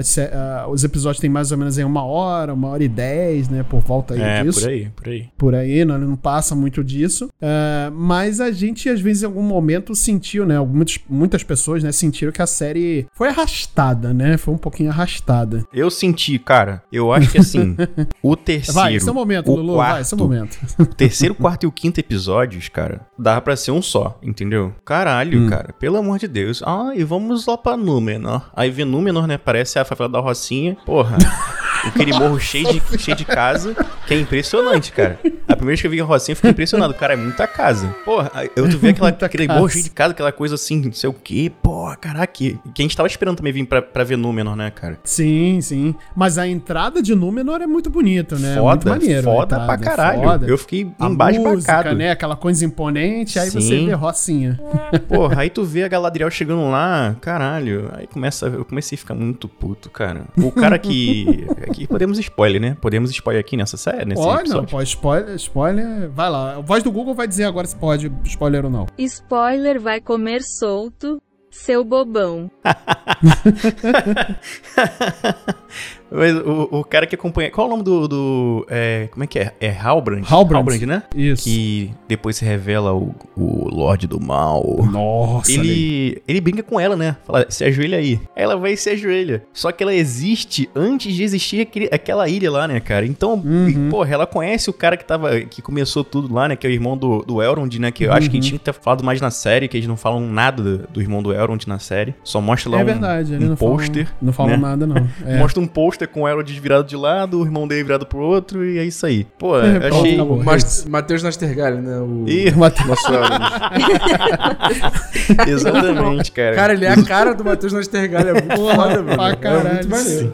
Os episódios têm mais ou menos em uma hora, uma hora e dez, né? Por volta aí É, disso por aí, por aí. por aí, não, não passa muito disso. É, mas a gente, às vezes, em algum momento sentiu, né? Muitas, muitas pessoas, né, sentiram que a série foi arrastada, né? Foi um pouquinho arrastada. Eu senti, cara, eu acho que assim, (laughs) o terceiro. Vai, esse é o momento, o Lulu. quarto, Vai, esse é o momento. O (laughs) terceiro, quarto e o quinto episódios, cara, dava pra ser um só, entendeu? Caralho, Hum. cara, pelo amor de Deus. Ah, e vamos lá pra Númenor. Aí vê Númenor, né? Parece a favela da Rocinha. Porra. (laughs) Aquele morro cheio de, cheio de casa, que é impressionante, cara. A primeira vez que eu vi a Rocinha, eu fiquei impressionado. Cara, é muita casa. Porra, eu tu vê (laughs) aquela, Muita aquele casa. morro cheio de casa, aquela coisa assim, não sei o quê. Porra, caraca. Que a gente tava esperando também vir pra, pra ver Númenor, né, cara? Sim, sim. Mas a entrada de Númenor é muito bonita, né? É muito Foda, maneiro. a foda entrada, pra é caralho. foda. Eu fiquei A embasbacado. música, né? Aquela coisa imponente, aí você Sim. vê Rocinha. (laughs) Porra, aí tu vê a Galadriel chegando lá, caralho. Aí começa, eu comecei a ficar muito puto, cara. O cara que. (laughs) Aqui podemos spoiler, né? Podemos spoiler aqui nessa série, nesse Pode, não, episódio. pode, spoiler, spoiler. Vai lá. A voz do Google vai dizer agora se pode spoiler ou não. Spoiler vai comer solto, seu bobão. (laughs) Mas o, o cara que acompanha. Qual é o nome do. do é, como é que é? É Halbrand? Halbrand. né? Isso. Que depois se revela o, o Lorde do Mal. Nossa. Ele, ele brinca com ela, né? Fala, se ajoelha aí. Aí Ela vai e se ajoelha. Só que ela existe antes de existir aquele- aquela ilha lá, né, cara? Então, Uhum. porra, ela conhece o cara que tava. que começou tudo lá, né? Que é o irmão do, do Elrond, né? Que eu acho que Uhum. tinha que ter falado mais na série, que eles não falam nada do, do irmão do Elrond na série. Só mostra lá É um, verdade, um não pôster. Não falam né? nada, não. (laughs) É. Mostra um pôster com o Elrond virado de lado, o irmão dele virado pro outro, e é isso aí. Pô, É, achei. acabou. O Mas- Matheus Nastergalli, né? O Ih, nosso Elrond. (laughs) exatamente, cara. Cara, ele é a cara do Matheus Nastergalli. É muito foda, mano. pra É caralho. muito maneiro. Sim,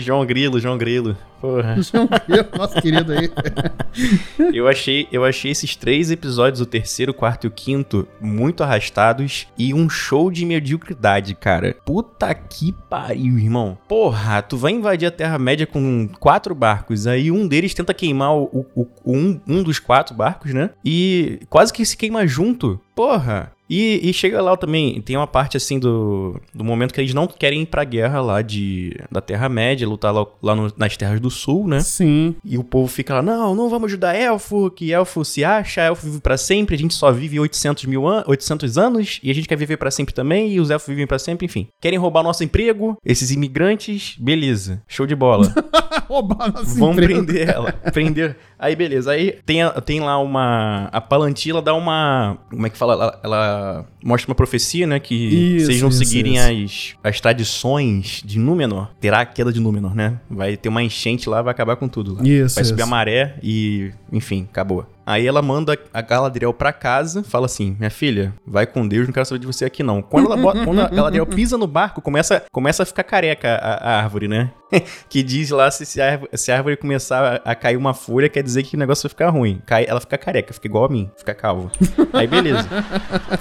João Grilo, João Grilo. Porra. (laughs) João Grilo, Nosso querido aí. (laughs) Eu achei, eu achei esses três episódios, o terceiro, o quarto e o quinto, muito arrastados e um show de mediocridade, cara. Puta que pariu, irmão. Porra, tu vai invadir a Terra-média com quatro barcos, aí um deles tenta queimar o, o- o- um, um dos quatro barcos, né? E quase que se queima junto. Porra. E, e chega lá também, tem uma parte assim do, do momento que eles não querem ir pra guerra lá de, da Terra-média, lutar lá, lá no- nas Terras do Sul, né? Sim. E o povo fica lá, não, não vamos ajudar elfo, que elfo se acha, elfo vive pra sempre, a gente só vive 800 mil an 800 anos, e a gente quer viver pra sempre também, e os elfos vivem pra sempre, enfim. Querem roubar nosso emprego, esses imigrantes, beleza, show de bola. (laughs) Roubar nosso Vamos emprego. prender ela, prender. Aí beleza, aí tem, tem lá uma, a Palantila dá uma, como é que fala, ela, ela mostra uma profecia, né, que Isso, se eles não isso, seguirem isso. As, as tradições de Númenor, terá a queda de Númenor, né, vai ter uma enchente lá, vai acabar com tudo lá. Isso, Vai subir a maré e, enfim, acabou. Aí ela manda a Galadriel pra casa, fala assim: Minha filha, vai com Deus, não quero saber de você aqui não. Quando, ela bota, quando a Galadriel pisa no barco, começa, começa a ficar careca a, a árvore, né? (laughs) que diz lá se, se, a, árvore- se a árvore começar a, a cair uma folha, quer dizer que o negócio vai ficar ruim. Cai, ela fica careca, fica igual a mim, fica calva. (laughs) Aí beleza.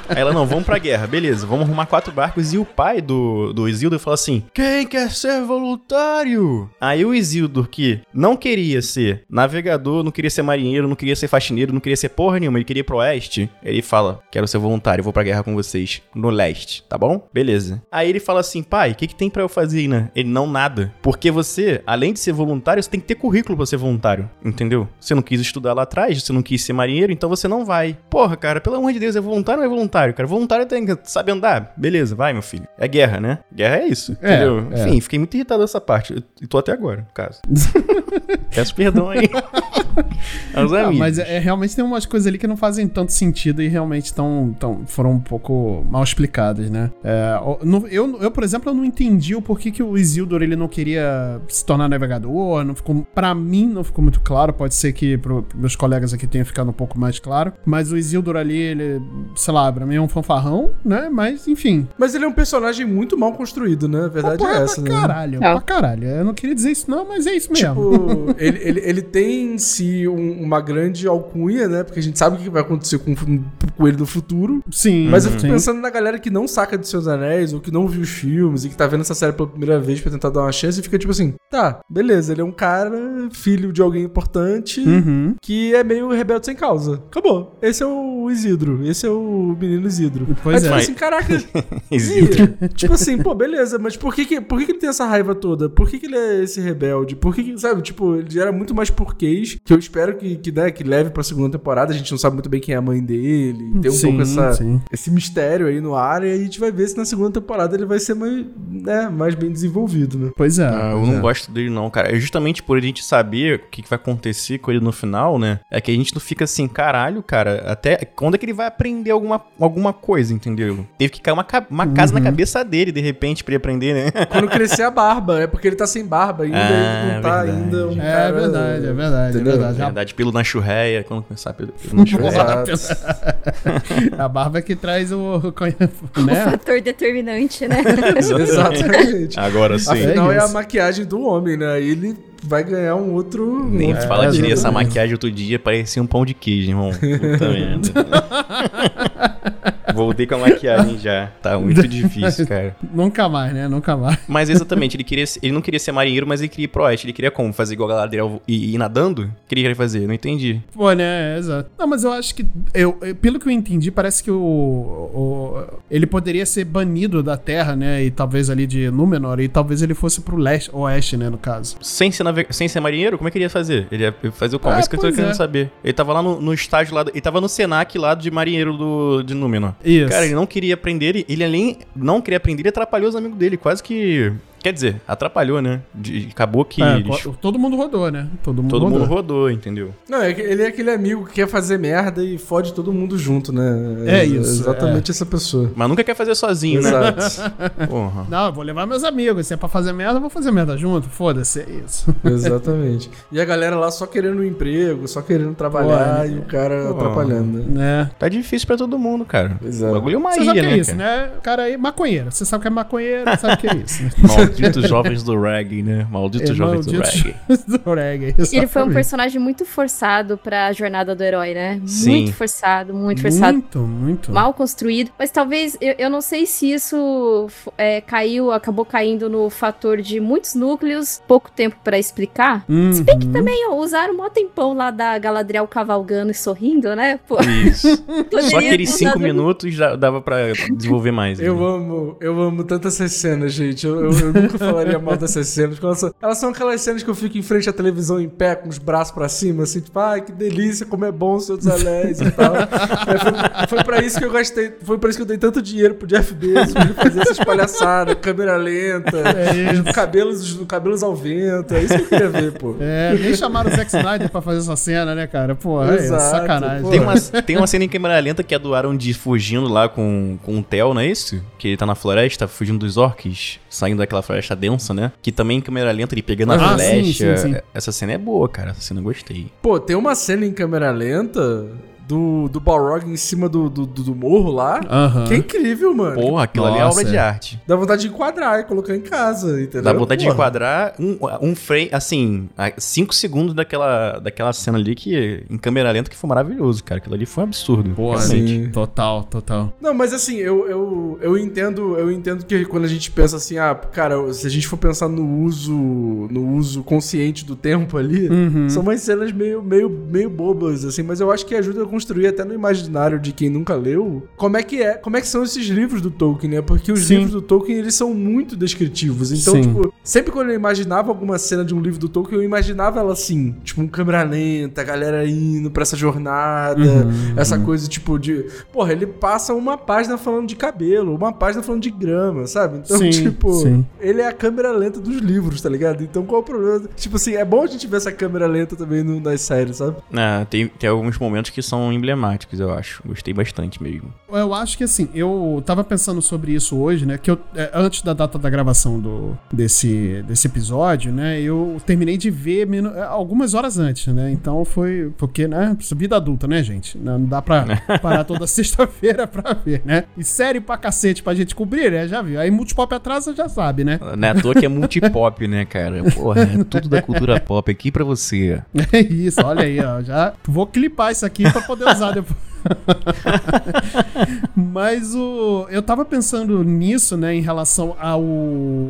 Aí ela, não, vamos pra guerra, beleza, vamos arrumar quatro barcos. E o pai do, do Isildur fala assim: Quem quer ser voluntário? Aí o Isildur, que não queria ser navegador, não queria ser marinheiro, não queria ser faxineiro, não queria ser porra nenhuma, ele queria ir pro oeste. Ele fala: Quero ser voluntário, vou pra guerra com vocês no leste, tá bom? Beleza. Aí ele fala assim: Pai, o que, que tem pra eu fazer aí, né? Ele não nada. Porque você, além de ser voluntário, você tem que ter currículo pra ser voluntário, entendeu? Você não quis estudar lá atrás, você não quis ser marinheiro, então você não vai. Porra, cara, pelo amor de Deus, é voluntário ou é voluntário, cara? Voluntário tem que saber andar. Beleza, vai, meu filho. É guerra, né? Guerra é isso, É, entendeu? é. Enfim, fiquei muito irritado dessa parte. E tô até agora, no caso. (laughs) Peço perdão aí. (laughs) aos Ah, amigos. mas é, é, realmente tem umas coisas ali que não fazem tanto sentido e realmente tão, tão, foram um pouco mal explicadas, né? É, no- eu, eu, por exemplo, eu não entendi o porquê que o Isildur ele não queria se tornar navegador. Não ficou, pra mim, não ficou muito claro. Pode ser que pro, pros meus colegas aqui tenha ficado um pouco mais claro. Mas o Isildur ali, ele, sei lá, pra mim é um fanfarrão, né? Mas, enfim. Mas ele é um personagem muito mal construído, né? A verdade Pô, é essa, pra né? caralho, É. pra caralho. Eu não queria dizer isso, não, mas é isso mesmo. Tipo, (laughs) ele, ele, ele tem em si um- uma grande alcunha, né? Porque a gente sabe o que vai acontecer com com ele no futuro. Sim. Mas eu fico sim. pensando na galera que não saca de Seus Anéis, ou que não viu os filmes, e que tá vendo essa série pela primeira vez pra tentar dar uma chance, e fica tipo assim, tá, beleza, ele é um cara, filho de alguém importante, Uhum. que é meio rebelde sem causa. Acabou. Esse é o Isidro. Esse é o menino Isidro. Pois Aí tu é. fala assim, caraca. (laughs) Isidro. e, tipo assim, pô, beleza, mas por que que, por que que ele tem essa raiva toda? Por que que ele é esse rebelde? Por que que, sabe, tipo, ele gera muito mais porquês, que eu espero que, que, né, que leve pra segunda temporada. A gente não sabe muito bem quem é a mãe dele. Tem um Sim, pouco essa, sim. esse mistério aí no ar, e a gente vai ver se na segunda temporada ele vai ser mais, né, mais bem desenvolvido, né? Pois é. Ah, eu não é. gosto dele, não, cara. É justamente por a gente saber o que, que vai acontecer com ele no final, né? É que a gente não fica assim, caralho, cara. Até quando é que ele vai aprender alguma, alguma coisa, entendeu? Teve que cair uma, uma casa Uhum. na cabeça dele, de repente, pra ele aprender, né? (laughs) Quando crescer a barba, é porque ele tá sem barba ainda, Ah, ele não tá verdade. ainda um É cara... verdade, é verdade, é verdade. Na verdade, pelo na churreia, quando começar pelo, pelo na (laughs) churreia. (laughs) A barba é que traz o. O né? fator determinante, né? Exatamente. Agora sim. Afinal, É é, a. maquiagem do homem, né? Ele vai ganhar um outro. Nem É, fala, tirei essa exatamente. maquiagem outro dia, parecia um pão de queijo, irmão. Puta (laughs) merda. Voltei com a maquiagem já. Tá muito difícil, (laughs) cara. Nunca mais, né? Nunca mais. Mas exatamente, ele queria, ele não queria ser marinheiro, mas ele queria ir pro oeste. Ele queria como? Fazer igual a Galadriel e ir nadando? O que ele queria fazer? Não entendi. Pô, né? É, exato. Não, mas eu acho que. Eu, pelo que eu entendi, parece que o, o- Ele poderia ser banido da Terra, né? E talvez ali de Númenor, e talvez ele fosse pro leste, oeste, né? No caso. Sem ser, nave- sem ser marinheiro, como é que ele ia fazer? Ele ia fazer o como? Ah, Isso que eu tô querendo é. saber. Ele tava lá no, no estágio lá, do- ele tava no Senac lá de marinheiro do, de Númenor. Isso. Cara, ele não queria aprender, ele- ele além não queria aprender, ele atrapalhou os amigos dele, quase que... Quer dizer, atrapalhou, né? De- acabou que É, eles- todo mundo rodou, né? Todo mundo todo rodou. mundo rodou, entendeu? Não, é que ele é aquele amigo que quer fazer merda e fode todo mundo junto, né? É Ex- isso, Exatamente essa pessoa. Mas nunca quer fazer sozinho, né? Exato. (laughs) Porra. Não, eu vou levar meus amigos. Se é pra fazer merda, eu vou fazer merda junto. Foda-se, é isso. (laughs) Exatamente. E a galera lá só querendo um emprego, só querendo trabalhar Pô, e o cara Pô. atrapalhando, né? né? Tá difícil pra todo mundo, cara. É. O bagulho é uma Você ilha, sabe o que né, é isso, cara? né? O cara aí, maconheiro. Você sabe o que é maconheiro, sabe o que é isso. Né? (laughs) Malditos (laughs) jovens do reggae, né? Malditos É, jovens do malditos reggae. do reggae. Ele foi um personagem muito forçado pra jornada do herói, né? Sim. Muito forçado, muito forçado. Muito, muito. Mal construído. Mas talvez, eu, eu não sei se isso é, caiu, acabou caindo no fator de muitos núcleos, pouco tempo pra explicar. Se bem que Uhum. também ó, usaram mó tempão lá da Galadriel cavalgando e sorrindo, né? Pô, Isso. (laughs) Só aqueles cinco minutos já dava pra desenvolver mais. Eu né? amo, eu amo tanto essas cenas, gente. Eu, eu- eu nunca falaria mal dessas cenas. porque Elas são, elas são aquelas cenas que eu fico em frente à televisão em pé, com os braços pra cima, assim, tipo, ai, que delícia, como é bom o Senhor dos Anéis e tal. É, foi, foi pra isso que eu gastei, foi pra isso que eu dei tanto dinheiro pro Jeff Bezos, pra ele fazer essas palhaçadas, câmera lenta, É isso. cabelos, cabelos ao vento. É isso que eu queria ver, pô. É, nem chamaram o Zack Snyder pra fazer essa cena, né, cara? Pô, é Exato, sacanagem. pô. Tem uma, tem uma cena em câmera lenta que é do Aaron de fugindo lá com, com o Theo, não é isso? Que ele tá na floresta, fugindo dos orcs, saindo daquela floresta densa, né? Que também em câmera lenta, ele pegando a Ah, sim, flecha. sim, sim. Essa cena é boa, cara. Essa cena eu gostei. Pô, tem uma cena em câmera lenta do, do Balrog em cima do, do, do- do morro lá. Que é incrível, mano. Porra, aquilo ali é Nossa, obra de é. arte. Dá vontade de enquadrar e colocar em casa, entendeu? Dá vontade de Porra. enquadrar um, um frame, assim, 5 segundos daquela, daquela cena ali que, em câmera lenta, que foi maravilhoso, cara. Aquilo ali foi um absurdo. Porra, sim. Total, total. Não, mas assim, eu, eu, eu entendo, eu entendo que quando a gente pensa assim, ah, cara, se a gente for pensar no uso, no uso consciente do tempo ali, Uhum. são umas cenas meio, meio, meio bobas, assim, mas eu acho que ajuda a construir até no imaginário de quem nunca leu, como é que é, como é que são esses livros do Tolkien, né? Porque os Sim. livros do Tolkien, eles são muito descritivos. Então, Sim. tipo, sempre quando eu imaginava alguma cena de um livro do Tolkien, eu imaginava ela assim, tipo, um câmera lenta, a galera indo pra essa jornada, Uhum, essa coisa, tipo, de. Porra, ele passa uma página falando de cabelo, uma página falando de grama, sabe? Então, Sim, tipo, sim. ele é a câmera lenta dos livros, tá ligado? Então qual o problema? Tipo assim, é bom a gente ver essa câmera lenta também no, nas séries, sabe? Ah, tem, tem alguns momentos que são emblemáticos, eu acho. Gostei bastante mesmo. Eu acho que assim, eu tava pensando sobre isso hoje, né? Que eu, é, antes da data da gravação do, desse, desse episódio, né? Eu terminei de ver é, algumas horas antes, né? Então foi. Porque, né? Vida adulta, né, gente? Não não dá pra (laughs) parar toda sexta-feira pra ver, né? E série pra cacete pra gente cobrir, né? Já viu. Aí multipop atrasa, já sabe, né? Não é à toa que é multipop, né, cara? Porra, é tudo da cultura pop aqui pra você. (laughs) É isso, olha aí, ó. Já vou clipar isso aqui pra poder usar depois. (laughs) Mas o. Eu tava pensando nisso, né, em relação ao,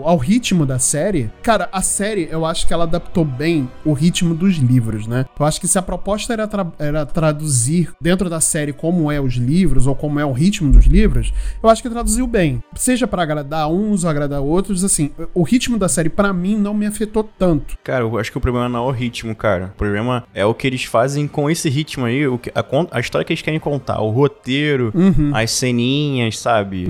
ao ritmo da série. Cara, a série, eu acho que ela adaptou bem o ritmo dos livros, né? Eu acho que se a proposta era, tra- era traduzir dentro da série como é os livros, ou como é o ritmo dos livros, eu acho que traduziu bem. Seja pra agradar uns ou agradar outros, assim, o ritmo da série, pra mim, não me afetou tanto. Cara, eu acho que o problema não é o ritmo, cara. O problema é o que eles fazem com esse ritmo aí, o que- a, a história que eles querem contar, o roteiro, as ceninhas, sabe?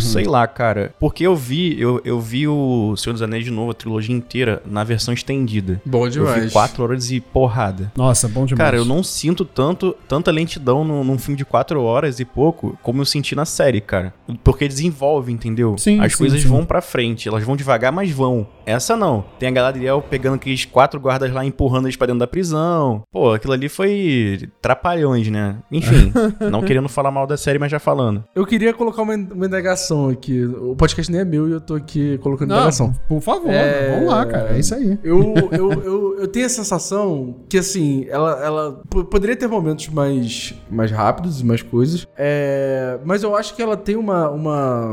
Sei lá, cara. Porque eu vi, eu, eu vi o Senhor dos Anéis de novo, a trilogia inteira, na versão estendida. Bom Eu demais. vi quatro horas e porrada. Nossa, bom demais. Cara, eu não sinto tanto, tanta lentidão num, num filme de quatro horas e pouco como eu senti na série, cara. Porque desenvolve, entendeu? Sim, As sim, coisas sim. vão pra frente, elas vão devagar, mas vão. Essa não. Tem a Galadriel pegando aqueles quatro guardas lá, empurrando eles pra dentro da prisão. Pô, aquilo ali foi trapalhões, né? Enfim, (laughs) não querendo falar mal da série, mas já falando. Eu queria colocar uma, uma indagação aqui. O podcast nem é meu e eu tô aqui colocando Não, indagação. por favor, É, vamos lá, cara. É isso aí. Eu, eu, eu, eu tenho a sensação que, assim, ela, ela poderia ter momentos mais, mais rápidos e mais coisas, é, mas eu acho que ela tem uma, uma.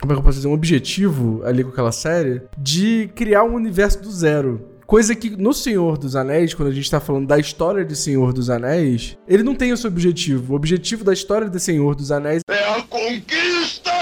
Como é que eu posso dizer? Um objetivo ali com aquela série de criar um universo do zero. Coisa que no Senhor dos Anéis, quando a gente tá falando da história de Senhor dos Anéis, ele não tem esse objetivo. O objetivo da história de Senhor dos Anéis É a conquista!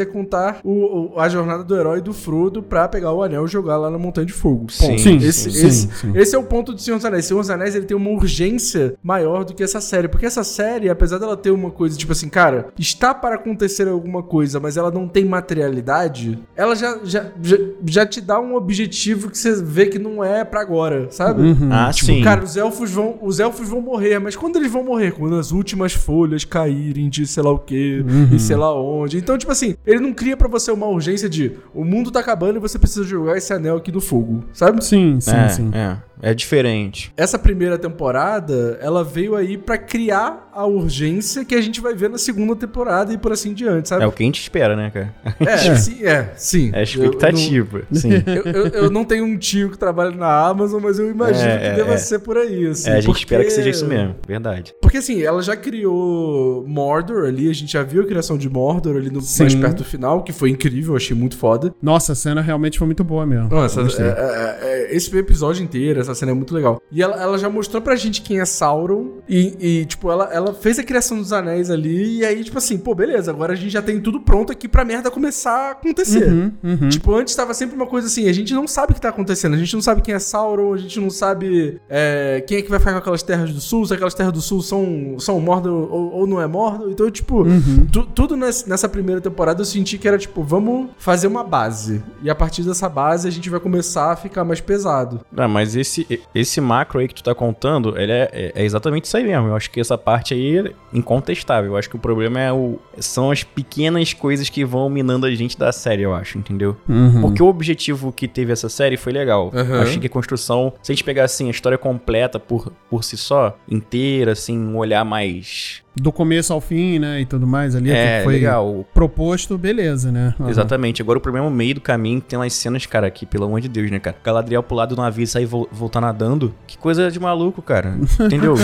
É contar o, o- a jornada do herói do Frodo pra pegar o anel e jogar lá na Montanha de Fogo. Sim, sim, esse, sim, esse, sim. esse é o ponto do Senhor dos Anéis. Senhor dos Anéis ele tem uma urgência maior do que essa série. Porque essa série, apesar dela ter uma coisa tipo assim, cara, está para acontecer alguma coisa, mas ela não tem materialidade, ela já, já, já, já te dá um objetivo que você vê que não é pra agora, sabe? Ah, Tipo, sim. cara, os elfos vão, os elfos vão morrer, mas quando eles vão morrer? Quando as últimas folhas caírem de sei lá o quê, e sei lá onde. Então, tipo assim, ele não cria pra você uma urgência de o mundo tá acabando e você precisa jogar esse anel aqui no fogo, sabe? Sim, sim, é, sim. é, é diferente. Essa primeira temporada, ela veio aí pra criar a urgência que a gente vai ver na segunda temporada e por assim diante, sabe? É o que a gente espera, né, cara? É, (laughs) sim, é, sim. É a expectativa. Sim. (laughs) Eu, eu- eu não tenho um tio que trabalha na Amazon, mas eu imagino É, que é, deva é. ser por aí, assim. É, a gente porque- espera que seja isso mesmo. Verdade. Porque assim, ela já criou Mordor ali, a gente já viu a criação de Mordor ali no Sim. mais perto do final, que foi incrível, eu achei muito foda. Nossa, a cena realmente foi muito boa mesmo. Nossa, Eu é- é- é- esse episódio inteiro, essa cena é muito legal. E ela, ela já mostrou pra gente quem é Sauron. E, e, tipo, ela, ela fez a criação dos anéis ali. E aí, tipo assim, pô, beleza, agora a gente já tem tudo pronto aqui pra merda começar a acontecer. Uhum, uhum. Tipo, antes tava sempre uma coisa assim, a gente não sabe o que tá acontecendo, a gente não sabe quem é Sauron, a gente não sabe é, quem é que vai ficar com aquelas terras do sul, se aquelas terras do sul são, são Mordor ou, ou não é Mordor. Então, tipo, tu- tudo nessa primeira temporada eu senti que era tipo, vamos fazer uma base. E a partir dessa base a gente vai começar a ficar mais pesado. Ah, mas esse, esse macro aí que tu tá contando, ele é, é- é exatamente isso aí mesmo. Eu acho que essa parte aí é incontestável. Eu acho que o problema é o, são as pequenas coisas que vão minando a gente da série, eu acho, entendeu? Uhum. Porque o objetivo que teve essa série foi legal. Eu achei que a construção, se a gente pegar assim a história completa por, por si só, inteira, assim, um olhar mais. Do começo ao fim, né, e tudo mais ali, É, que foi legal. proposto, beleza, né? Uhum. Exatamente. Agora o problema é o meio do caminho, que tem lá as cenas, cara, aqui, pelo amor de Deus, né, cara? Galadriel pro lado do navio e sair e vol- voltar nadando. Que coisa de maluco, cara. (laughs) Entendeu?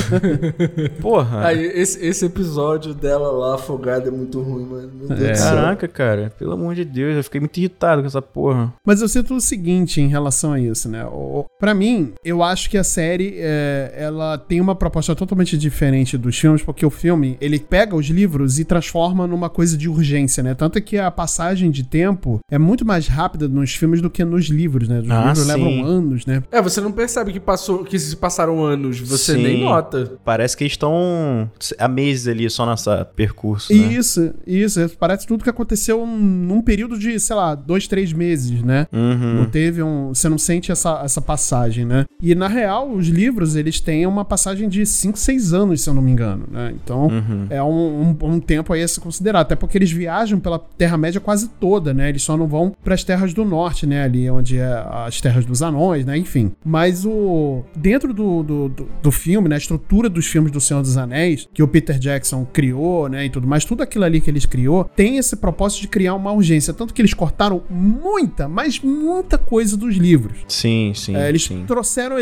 Porra. Aí, esse, esse episódio dela lá afogada é muito ruim, mano. Meu Deus É. do céu. Caraca, cara. Pelo amor de Deus, eu fiquei muito irritado com essa porra. Mas eu sinto o seguinte em relação a isso, né? O- Pra mim, eu acho que a série, é, ela tem uma proposta totalmente diferente dos filmes, porque o filme, ele pega os livros e transforma numa coisa de urgência, né? Tanto que a passagem de tempo é muito mais rápida nos filmes do que nos livros, né? Os Ah, livros sim. levam anos, né? É, você não percebe que passou, que se passaram anos, você Sim. nem nota. Parece que eles estão há meses ali só nessa percurso, né? Isso, isso. Parece tudo que aconteceu num período de, sei lá, dois, três meses, né? Uhum. Não teve um. Você não sente essa, essa passagem, né? E na real, os livros, eles têm uma passagem de 5, 6 anos, se eu não me engano, né? Então, Uhum. é um, um, um tempo aí a se considerar. Até porque eles viajam pela Terra-média quase toda, né? Eles só não vão para as terras do norte, né? Ali onde é as terras dos anões, né? Enfim. Mas o. Dentro do, do, do, do filme, né? A estrutura dos filmes do Senhor dos Anéis, que o Peter Jackson criou, né? E tudo mais, tudo aquilo ali que eles criou, tem esse propósito de criar uma urgência. Tanto que eles cortaram muita, mas muita coisa dos livros. Sim, sim. É, eles sim. trouxeram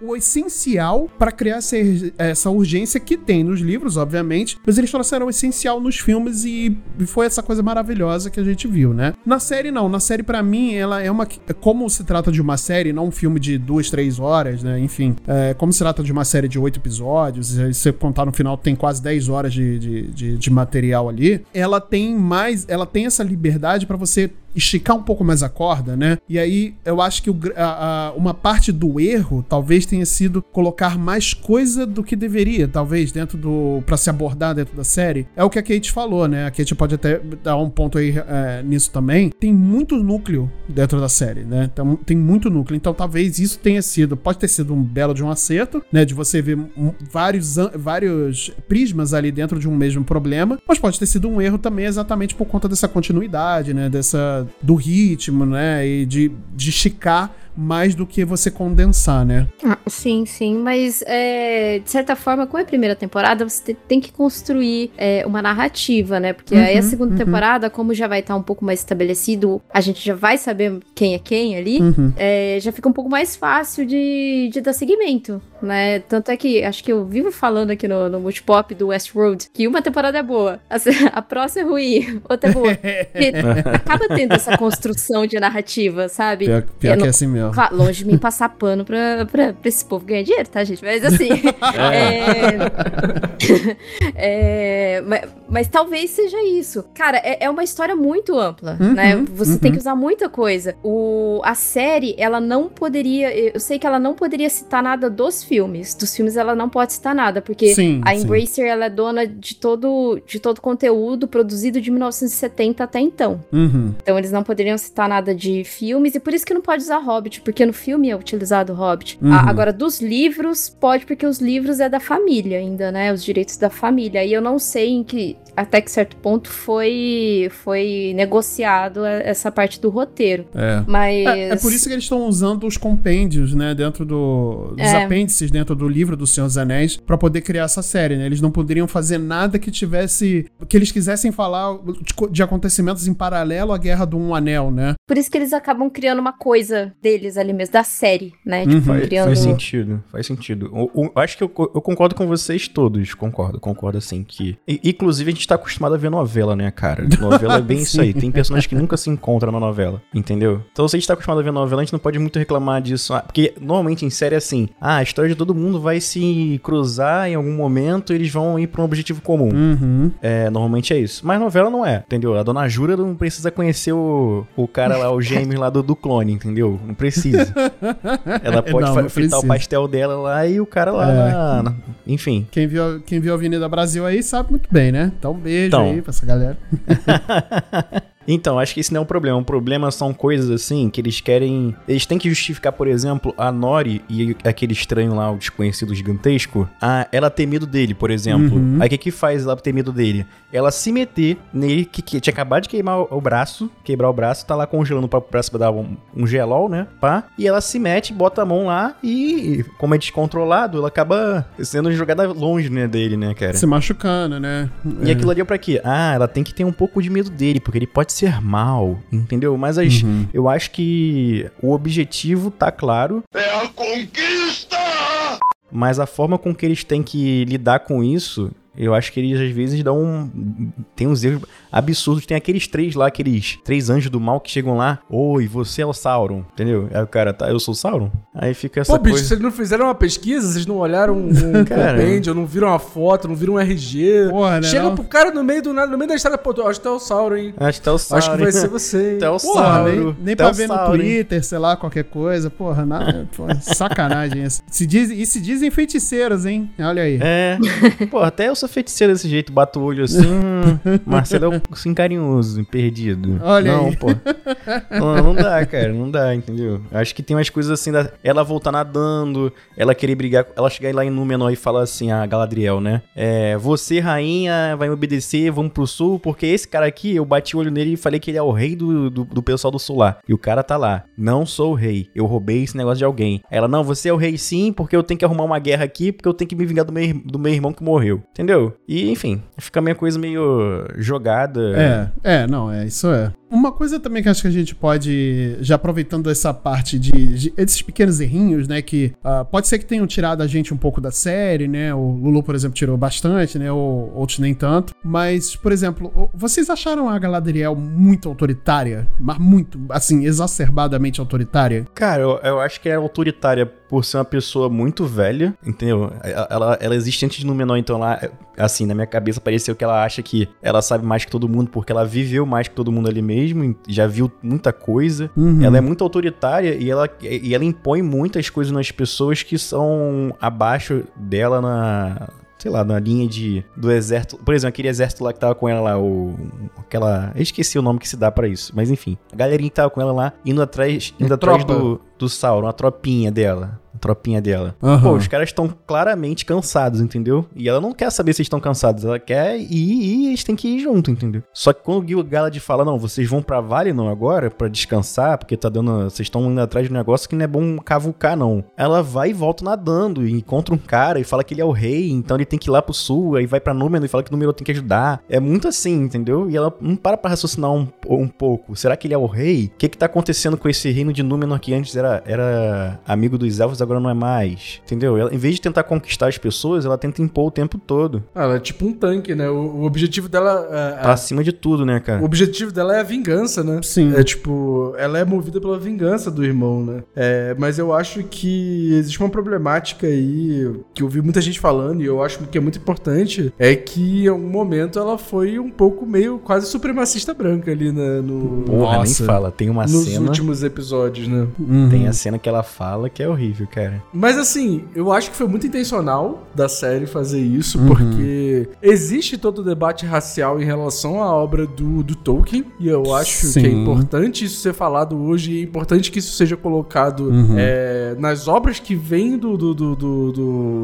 o essencial pra criar essa, essa urgência que tem nos livros, obviamente, mas eles trouxeram o essencial nos filmes e foi essa coisa maravilhosa que a gente viu, né? Na série, não. Na série, pra mim, ela é uma. Como se trata de uma série, não um filme de duas, três horas, né? Enfim, é, como se trata de uma série de oito episódios, se você contar no final, tem quase 10 horas de, de, de, de material ali. Ela tem mais. Ela tem essa liberdade pra você esticar um pouco mais a corda, né? E aí eu acho que o a- a- uma parte do erro talvez tenha sido colocar mais coisa do que deveria, talvez, dentro do. pra se abordar dentro da série. É o que a Kate falou, né? A Kate pode até dar um ponto aí é, nisso também. Tem muito núcleo dentro da série, né? Então, tem muito núcleo. Então talvez isso tenha sido. Pode ter sido um belo de um acerto, né? De você ver vários, vários prismas ali dentro de um mesmo problema. Mas pode ter sido um erro também exatamente por conta dessa continuidade, né? Dessa. do ritmo, né? E de, de esticar mais do que você condensar, né? Ah, sim, sim, mas é, de certa forma, com a primeira temporada, você te- tem que construir é, uma narrativa, né? Porque aí a Uhum, segunda uhum. temporada, como já vai estar um pouco mais estabelecido, a gente já vai saber quem é quem ali, Uhum. é, já fica um pouco mais fácil de, de dar seguimento, né? Tanto é que acho que eu vivo falando aqui no, no Multipop do Westworld que uma temporada é boa, a, (laughs) a próxima é ruim, outra é boa. (laughs) Acaba tendo essa construção de narrativa, sabe? Pior, pior Eu que é assim mesmo. Vá, longe de mim passar pano pra, pra, pra esse povo ganhar dinheiro, tá, gente? Mas assim. (laughs) (laughs) é... é, ma- mas, talvez seja isso. Cara, é, é uma história muito ampla, Uhum, né? Você tem uhum. que usar muita coisa. O, a série, ela não poderia. Eu sei que ela não poderia citar nada dos filmes. Dos filmes ela não pode citar nada, porque Sim, a. Embracer ela é dona de todo, de todo conteúdo produzido de 1970 até então. Uhum. Então eles não poderiam citar nada de filmes, e por isso que não pode usar Hobbit, porque no filme é utilizado Hobbit. Uhum. A- agora, dos livros, pode, porque os livros é da família ainda, né? Os direitos da família. E eu não sei em que. Até que certo ponto foi, foi negociado essa parte do roteiro. É. Mas. É, é por isso que eles estão usando os compêndios, né, dentro do dos É. apêndices dentro do livro do Senhor dos Anéis pra poder criar essa série, né? Eles não poderiam fazer nada que tivesse que eles quisessem falar de, de acontecimentos em paralelo à Guerra do Um Anel, né? Por isso que eles acabam criando uma coisa deles ali mesmo, da série, né? Tipo, Uhum. Faz, criando. faz sentido, faz sentido. O- o- acho que eu, eu concordo com vocês todos, concordo, concordo assim que... Inclusive a gente tá acostumado a ver novela, né, cara? Novela é bem (laughs) isso aí, tem personagens que nunca se encontram na novela, entendeu? Então se a gente tá acostumado a ver novela, a gente não pode muito reclamar disso, ah, porque normalmente em série é assim, ah, a história de todo mundo vai se cruzar em algum momento e eles vão ir pra um objetivo comum. Uhum. É, normalmente é isso. Mas novela não é, entendeu? A dona Jura não precisa conhecer o, o cara lá, o gêmeo lá do, do clone, entendeu? Não precisa. Ela (laughs) pode Não, não fritar o precisa. pastel dela lá e o cara lá. É. na- na- enfim. Quem viu, quem viu a Avenida Brasil aí sabe muito bem, né? Então, um beijo Então. aí pra essa galera. (laughs) Então, acho que esse não é um problema. O problema são coisas assim que eles querem. Eles têm que justificar, por exemplo, a Nori e aquele estranho lá, o desconhecido gigantesco, a ela ter medo dele, por exemplo. Uhum. Aí o que, que faz ela ter medo dele? Ela se meter nele, que, que tinha acabado de queimar o, o braço, quebrar o braço, tá lá congelando pra, pra, pra dar um, um gelol, né? Pá. E ela se mete, bota a mão lá e, como é descontrolado, ela acaba sendo jogada longe, né, dele, né, cara? Se machucando, né? E aquilo ali é pra quê? Ah, ela tem que ter um pouco de medo dele, porque ele pode ser mal, entendeu? Mas as- Uhum. eu acho que o objetivo tá claro, É a conquista! mas a forma com que eles têm que lidar com isso, eu acho que eles às vezes dão um. Tem uns erros absurdos. Tem aqueles três lá, aqueles três anjos do mal que chegam lá. Oi, você é o Sauron, entendeu? Aí o cara, tá, eu sou o Sauron? Aí fica essa Pô, bicho, coisa. vocês não fizeram uma pesquisa? Vocês não olharam um, (laughs) compêndio, não viram uma foto, não viram um RG? Porra, né, Chega não? pro cara no meio do nada, no meio da estrada, pô, eu acho que é o Sauron, hein? Acho que tá o Sauron. Acho que vai ser você, é o Porra, Sauron. nem, nem é pra ver no Sauron, hein? Twitter, sei lá, qualquer coisa. Porra, nada, porra, sacanagem isso. Se diz, e se dizem feiticeiros, hein? Olha aí. É. (laughs) Pô, até o sou feiticeiro desse jeito, bato o olho assim. (laughs) Marcelo é assim carinhoso, perdido. Olha não, aí. pô. Não, não dá, cara, não dá, entendeu? Acho que tem umas coisas assim, da, ela voltar nadando, ela querer brigar, ela chegar lá em Númenor e falar assim, a Galadriel, né? É, você, rainha, vai me obedecer, vamos pro sul, porque esse cara aqui, eu bati o olho nele e falei que ele é o rei do, do, do pessoal do sul lá. E o cara tá lá. Não sou o rei, eu roubei esse negócio de alguém. Ela, não, você é o rei sim, porque eu tenho que arrumar uma guerra aqui, porque eu tenho que me vingar do meu, do meu irmão que morreu. Entendeu? E, enfim, fica minha coisa meio jogada. É, é, não, é, isso é. Uma coisa também que acho que a gente pode, já aproveitando essa parte de, de- esses pequenos errinhos, né, que ah, pode ser que tenham tirado a gente um pouco da série, né, o Lulu, por exemplo, tirou bastante, né, ou outros nem tanto, mas, por exemplo, o- vocês acharam a Galadriel muito autoritária? Mas muito, assim, exacerbadamente autoritária? Cara, eu, eu acho que é autoritária por ser uma pessoa muito velha, entendeu? Ela, ela, ela existe antes de Númenor, então ela, assim, na minha cabeça pareceu que ela acha que ela sabe mais que todo mundo, porque ela viveu mais que todo mundo ali mesmo, já viu muita coisa. Uhum. Ela é muito autoritária e ela, e ela impõe muitas coisas nas pessoas que são abaixo dela na. Sei lá, na linha de do exército. Por exemplo, aquele exército lá que tava com ela lá, o. Aquela. Eu esqueci o nome que se dá pra isso. Mas enfim. A galerinha que tava com ela lá, indo atrás, indo atrás Tropa. do, do Sauron, a tropinha dela. Tropinha dela. Aham. Pô, os caras estão claramente cansados, entendeu? E ela não quer saber se estão cansados, ela quer ir e eles têm que ir junto, entendeu? Só que quando o Gil-galad fala, não, vocês vão pra Valinor agora pra descansar, porque tá dando, vocês estão indo atrás de um negócio que não é bom cavucar, não. Ela vai e volta nadando e encontra um cara e fala que ele é o rei, então ele tem que ir lá pro sul, aí vai pra Númenor e fala que o Númenor tem que ajudar. É muito assim, entendeu? E ela não para pra raciocinar um, um pouco. Será que ele é o rei? O que que tá acontecendo com esse reino de Númenor que antes era, era amigo dos elfos, agora não é mais? Entendeu? Ela, em vez de tentar conquistar as pessoas, ela tenta impor o tempo todo. Ah, Ela é tipo um tanque, né? O, o objetivo dela. é- Tá acima de tudo, né, cara? O objetivo dela é a vingança, né? Sim. É tipo, ela é movida pela vingança do irmão, né? É, mas eu acho que existe uma problemática aí que eu vi muita gente falando e eu acho que é muito importante é que em algum momento ela foi um pouco meio quase supremacista branca ali né, no, Porra, Nossa. nem fala. Tem uma nos cena. últimos episódios, né? Uhum. Tem a cena que ela fala que é horrível, cara. Mas assim, eu acho que foi muito intencional da série fazer isso, Uhum. porque existe todo o debate racial em relação à obra do, do Tolkien, e eu acho que é Sim. importante isso ser falado hoje, e é importante que isso seja colocado Uhum. é, nas obras que vêm do, do, do, do,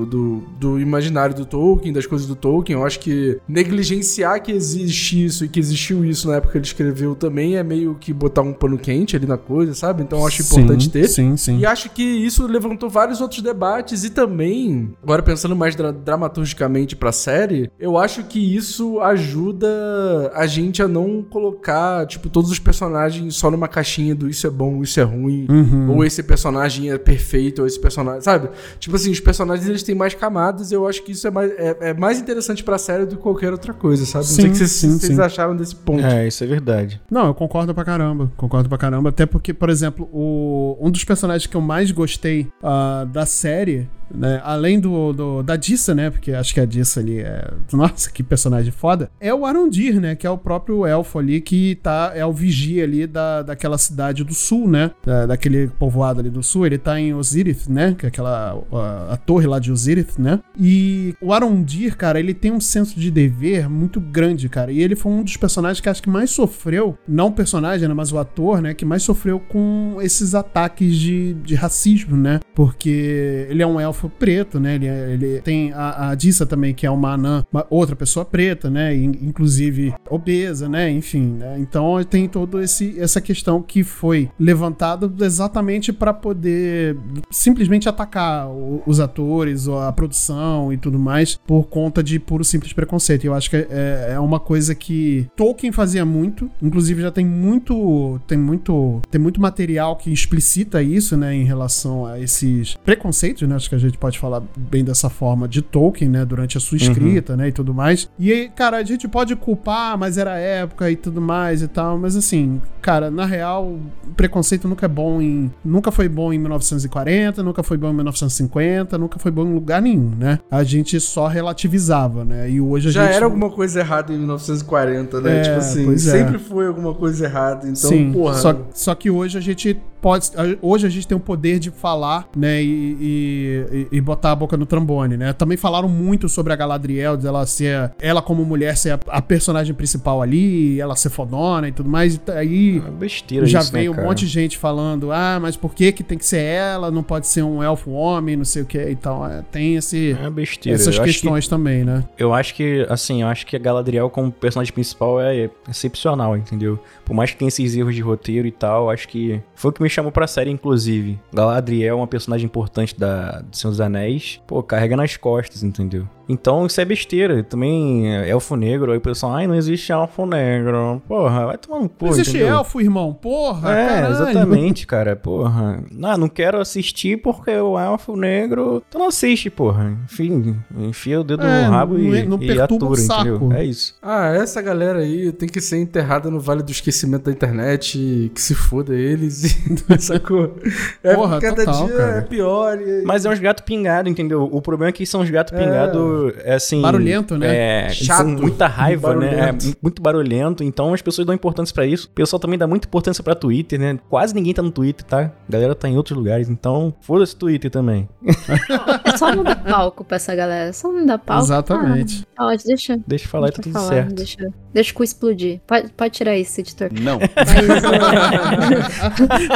do, do- imaginário do Tolkien, das coisas do Tolkien. Eu acho que negligenciar que existe isso e que existiu isso na época que ele escreveu também é meio que botar um pano quente ali na coisa, sabe? Então eu acho importante Sim, ter. Sim, sim. E acho que isso levantou vários outros debates e também, agora pensando mais dra dramaturgicamente pra série, eu acho que isso ajuda a gente a não colocar, tipo, todos os personagens só numa caixinha do isso é bom, isso é ruim, Uhum. ou esse personagem é perfeito, ou esse personagem, sabe? Tipo assim, os personagens eles têm mais camadas e eu acho que isso é mais, é, é mais interessante pra série do que qualquer outra coisa, sabe? não sei Sim, o que vocês, sim, vocês sim. acharam desse ponto. É, isso é verdade. Não, eu concordo pra caramba. Concordo pra caramba. Até porque, por exemplo, o, um dos personagens que eu mais gostei ah, da série, né? Além do, do- da Dissa, né? Porque acho que a Dissa ali é. (laughs) Nossa, que personagem foda. É o Arondir, né? Que é o próprio elfo ali que tá. É o vigia ali da, daquela cidade do sul, né? Da- daquele povoado ali do sul. Ele tá em Osirith, né? Que é aquela. A, a torre lá de Osirith, né? E o Arondir, cara, ele tem um senso de dever muito grande, cara. E ele foi um dos personagens que acho que mais sofreu, não o personagem, né, mas o ator, né, que mais sofreu com esses ataques de, de racismo, né? Porque ele é um elfo preto, né? Ele, é- ele tem a, a Dissa também, que é uma anã, uma outra pessoa preta, né? in- Inclusive obesa, né? Enfim, né? Então tem toda essa questão que foi levantada exatamente para poder simplesmente atacar o- os atores, ou a produção e tudo mais, por conta de puro simples preconceito. Eu acho que é, é uma coisa que Tolkien fazia muito, inclusive já tem muito, tem muito, tem muito material que explicita isso, né, em relação a esses preconceitos, né? Acho que a gente pode falar bem dessa forma de Tolkien, né, durante a sua escrita, né, e tudo mais. E aí, cara, a gente pode culpar, mas era a época e tudo mais e tal, mas assim, cara, na real, preconceito nunca é bom em, nunca foi bom em 1940, nunca foi bom em 1950, nunca foi bom em lugar nenhum, né? A gente só relativizava, né? E hoje a Já gente era alguma coisa errada em 1940, né? É, tipo assim, pois é. sempre foi alguma coisa errada. Então, Sim, porra. só, só que hoje a gente pode. Hoje a gente tem o poder de falar, né? E, e, e botar a boca no trombone, né? Também falaram muito sobre a Galadriel, dela ser. Ela, como mulher, ser a, a personagem principal ali, ela ser fodona e tudo mais. E aí. É besteira já isso, né, veio um cara? monte de gente falando, ah, mas por que que tem que ser ela? Não pode ser um elfo homem, não sei o que. Então, é, tem esse, É besteira. essas eu acho que- questões também, né? Eu acho que, assim, eu acho que a Galadriel como personagem principal é excepcional, entendeu? Por mais que tenha esses erros de roteiro e tal, acho que foi o que me chamou pra série, inclusive. Galadriel é uma personagem importante da, do Senhor dos Anéis. Pô, carrega nas costas, entendeu? Então isso é besteira. Também é elfo negro, aí o pessoal, ai, não existe elfo negro. Porra, vai tomar no cu, Não existe entendeu? elfo, irmão. Porra, É, caralho. exatamente, cara. Porra. Não, não quero assistir porque o elfo negro. Tu não assiste, porra. Enfim, enfia o dedo É, no rabo não- e, não e atura, saco. entendeu? É isso. Ah, essa galera aí tem que ser enterrada no Vale do Esquecimento da internet, que se foda eles, e- (laughs) sacou? É, Porra, cada total, dia cara. é pior. E... Mas é uns gatos pingados, entendeu? O problema é que são uns gatos É. pingados, é assim... Barulhento, né? É, Chato, muita raiva, né? É muito barulhento, então as pessoas dão importância pra isso. O pessoal também dá muita importância pra Twitter, né? Quase ninguém tá no Twitter, tá? A galera tá em outros lugares, então foda-se Twitter também. (laughs) É só não dar palco pra essa galera. Só não dar palco. Exatamente. Ah, pode, deixa. Deixa eu falar e tá tudo falar, certo. Deixa, deixa o cu explodir. Pode, pode tirar isso, editor. Não. Mas,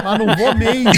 Mas não vou mesmo.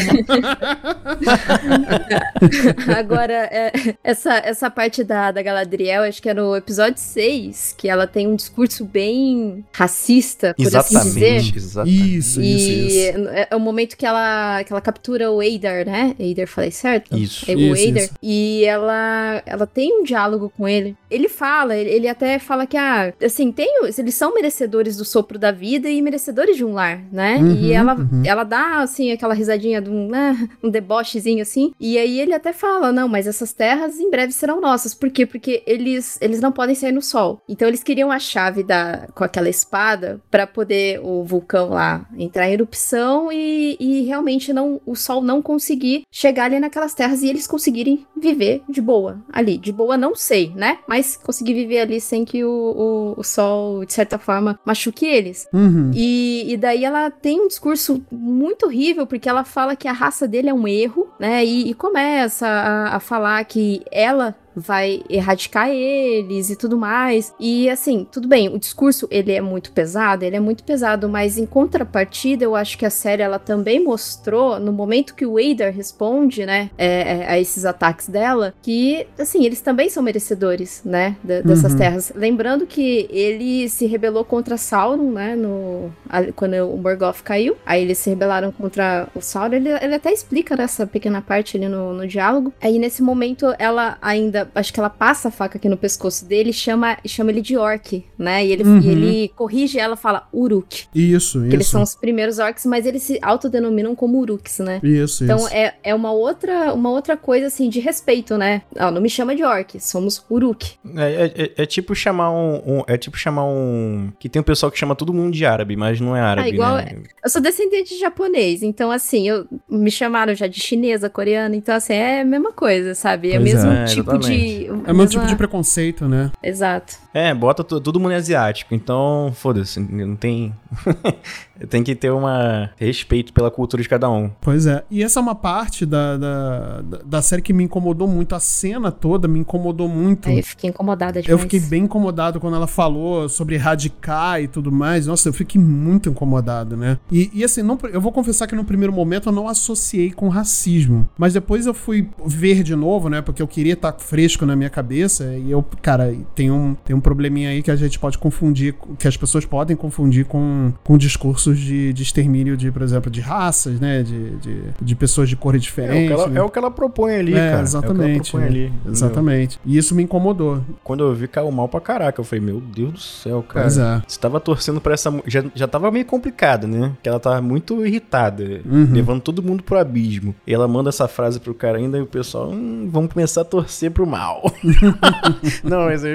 (laughs) Agora, é, essa, essa parte da, da Galadriel, acho que é no episódio 6, que ela tem um discurso bem racista, por assim dizer. Exatamente, exatamente. Isso, E isso, isso. é é o momento que ela, que ela captura o Eidar, né? Eidar, falei certo? Isso. É o Isso, isso. E ela, ela tem um diálogo com ele. Ele fala, ele, ele até fala que, ah, assim, tem, eles são merecedores do sopro da vida e merecedores de um lar, né? Uhum, e ela, uhum. ela dá, assim, aquela risadinha de um, né, um debochezinho assim. E aí ele até fala, não, mas essas terras em breve serão nossas. Por quê? Porque eles, eles não podem sair no sol. Então eles queriam a chave da, com aquela espada pra poder o vulcão lá entrar em erupção e, e realmente não o sol não conseguir chegar ali naquelas terras e eles conseguirem viver de boa ali. De boa não sei, né? Mas conseguir viver ali sem que o, o, o sol, de certa forma, machuque eles. Uhum. E, e daí ela tem um discurso muito horrível, porque ela fala que a raça dele é um erro, né? E, e começa a, a falar que ela vai erradicar eles e tudo mais. E assim, tudo bem, o discurso ele é muito pesado, ele é muito pesado, mas em contrapartida, eu acho que a série ela também mostrou no momento que o Wader responde, né, é, é, a esses ataques dela, que assim, eles também são merecedores, né, dessas Uhum. terras. Lembrando que ele se rebelou contra Sauron, né, no a- quando o Morgoth caiu. Aí eles se rebelaram contra o Sauron. Ele, ele até explica nessa pequena parte ali no, no diálogo. Aí nesse momento ela ainda, acho que ela passa a faca aqui no pescoço dele, e chama chama ele de orc, né? E ele, Uhum. e ele corrige ela, fala Uruk, Isso, que eles são os primeiros orcs, mas eles se autodenominam como Uruks, né? Isso, Então isso. é, é uma outra uma outra coisa assim de respeito, né? Não me chama de orc, somos Uruk. É, é- é- é tipo chamar um, um- É tipo chamar um. Que tem um pessoal que chama todo mundo de árabe, mas não é árabe, Ah, igual né? Eu sou descendente de japonês, então assim, eu me chamaram já de chinesa, coreana, então assim, é a mesma coisa, sabe? É o mesmo é, tipo de. É o meu tipo de preconceito, né? Exato. É, bota todo mundo asiático, então foda-se, não tem. (laughs) tem que ter uma respeito pela cultura de cada um. Pois é. E essa é uma parte da, da, da- série que me incomodou muito. A cena toda me incomodou muito. Aí eu fiquei incomodada Eu demais. fiquei bem incomodado quando ela falou sobre erradicar e tudo mais. Nossa, eu fiquei muito incomodado, né? E, e assim, não, eu vou confessar que no primeiro momento eu não associei com racismo. Mas depois eu fui ver de novo, né? Porque eu queria estar fresco na minha cabeça. E eu, cara, tem um, tem um probleminha aí que a gente pode confundir, que as pessoas podem confundir com, com discursos de, de extermínio de, por exemplo, de raças, né? De, de, de pessoas de cores É o, que ela, né? é o que ela propõe ali, É, cara. É exatamente. propõe né? ali. Exatamente. E isso me incomodou. Quando eu vi, caiu mal pra caraca. Eu falei, meu Deus do céu, cara. Pois é. Você tava torcendo pra essa. Já, já tava meio complicado, né? Que ela tava muito irritada, Uhum. levando todo mundo pro abismo. E ela manda essa frase pro cara ainda e o pessoal, hum, vamos começar a torcer pro mal. (laughs) Não, mas, eu-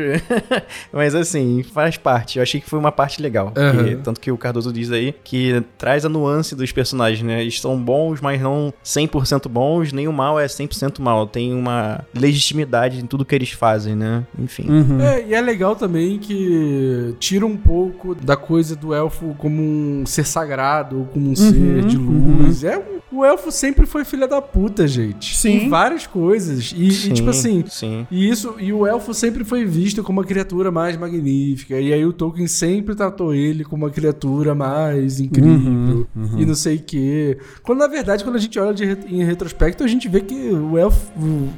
(laughs) mas assim, faz parte. Eu achei que foi uma parte legal. Uhum. que- tanto que o Cardoso diz aí que traz a nuance dos personagens, né? Eles são bons, mas não 100% bons, nem o mal é 100% mal. Tem uma legitimidade em tudo que eles fazem, né? Enfim. Uhum. É, e é legal também que tira um pouco da coisa do elfo como um ser sagrado, ou como um ser de luz. É, o elfo sempre foi filha da puta, gente. Sim. Em várias coisas. E, e, Sim, tipo assim, Sim. e isso, e o elfo sempre foi visto como a criatura mais magnífica. E aí o Tolkien sempre tratou ele como uma criatura mais incrível. E não sei o quê. Quando na verdade, quando a gente olha de em retrospecto, a gente vê que o elfo,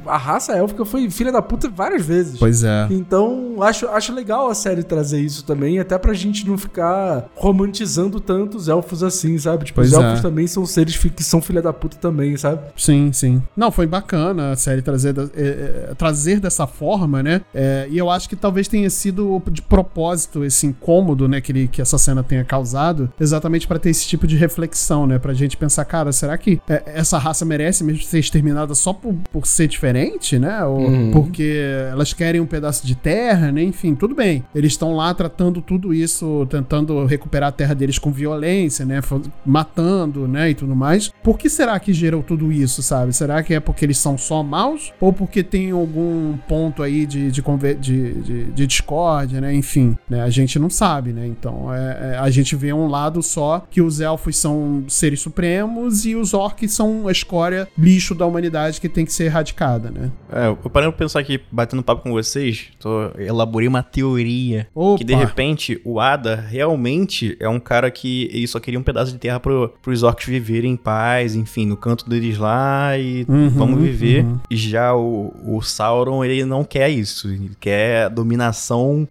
a raça élfica foi filha da puta várias vezes. Pois é. Então, acho, acho legal a série trazer isso também, até pra gente não ficar romantizando tanto os elfos assim, sabe? Tipo, Pois os é. elfos também são seres que são filha da puta também, sabe? Sim, sim. Não, foi bacana a série trazer, é, é, trazer dessa forma, né? É, e eu acho que talvez tenha sido de propósito esse incômodo, né, que, ele- que essa cena tenha causado, exatamente pra ter esse tipo de reflexão, né? Pra gente pensar, cara, será que é, essa raça merece mesmo ser exterminada só por, por ser diferente, né? Ou porque elas querem um pedaço de terra, né? Enfim, tudo bem. Eles estão lá tratando tudo isso, tentando recuperar a terra deles com violência, né? Matando, né? E tudo mais. Por que será que gerou tudo isso, sabe? Será que é porque eles são só maus? Ou porque tem algum ponto aí de, de, de, de, de discórdia, né? Enfim, né? A gente não sabe, né? Então, é, é- a gente vê um lado só que os elfos são seres supremos e os orcs são a escória, lixo da humanidade que tem que ser erradicada, né? É, eu parando pra pensar aqui, batendo papo com vocês, tô, elaborei uma teoria. Opa. Que de repente o Ada realmente é um cara que ele só queria um pedaço de terra pro, pros orcs viverem em paz, enfim, no canto deles lá e Uhum, vamos viver. uhum. E já o, o Sauron, ele não quer isso. Ele quer a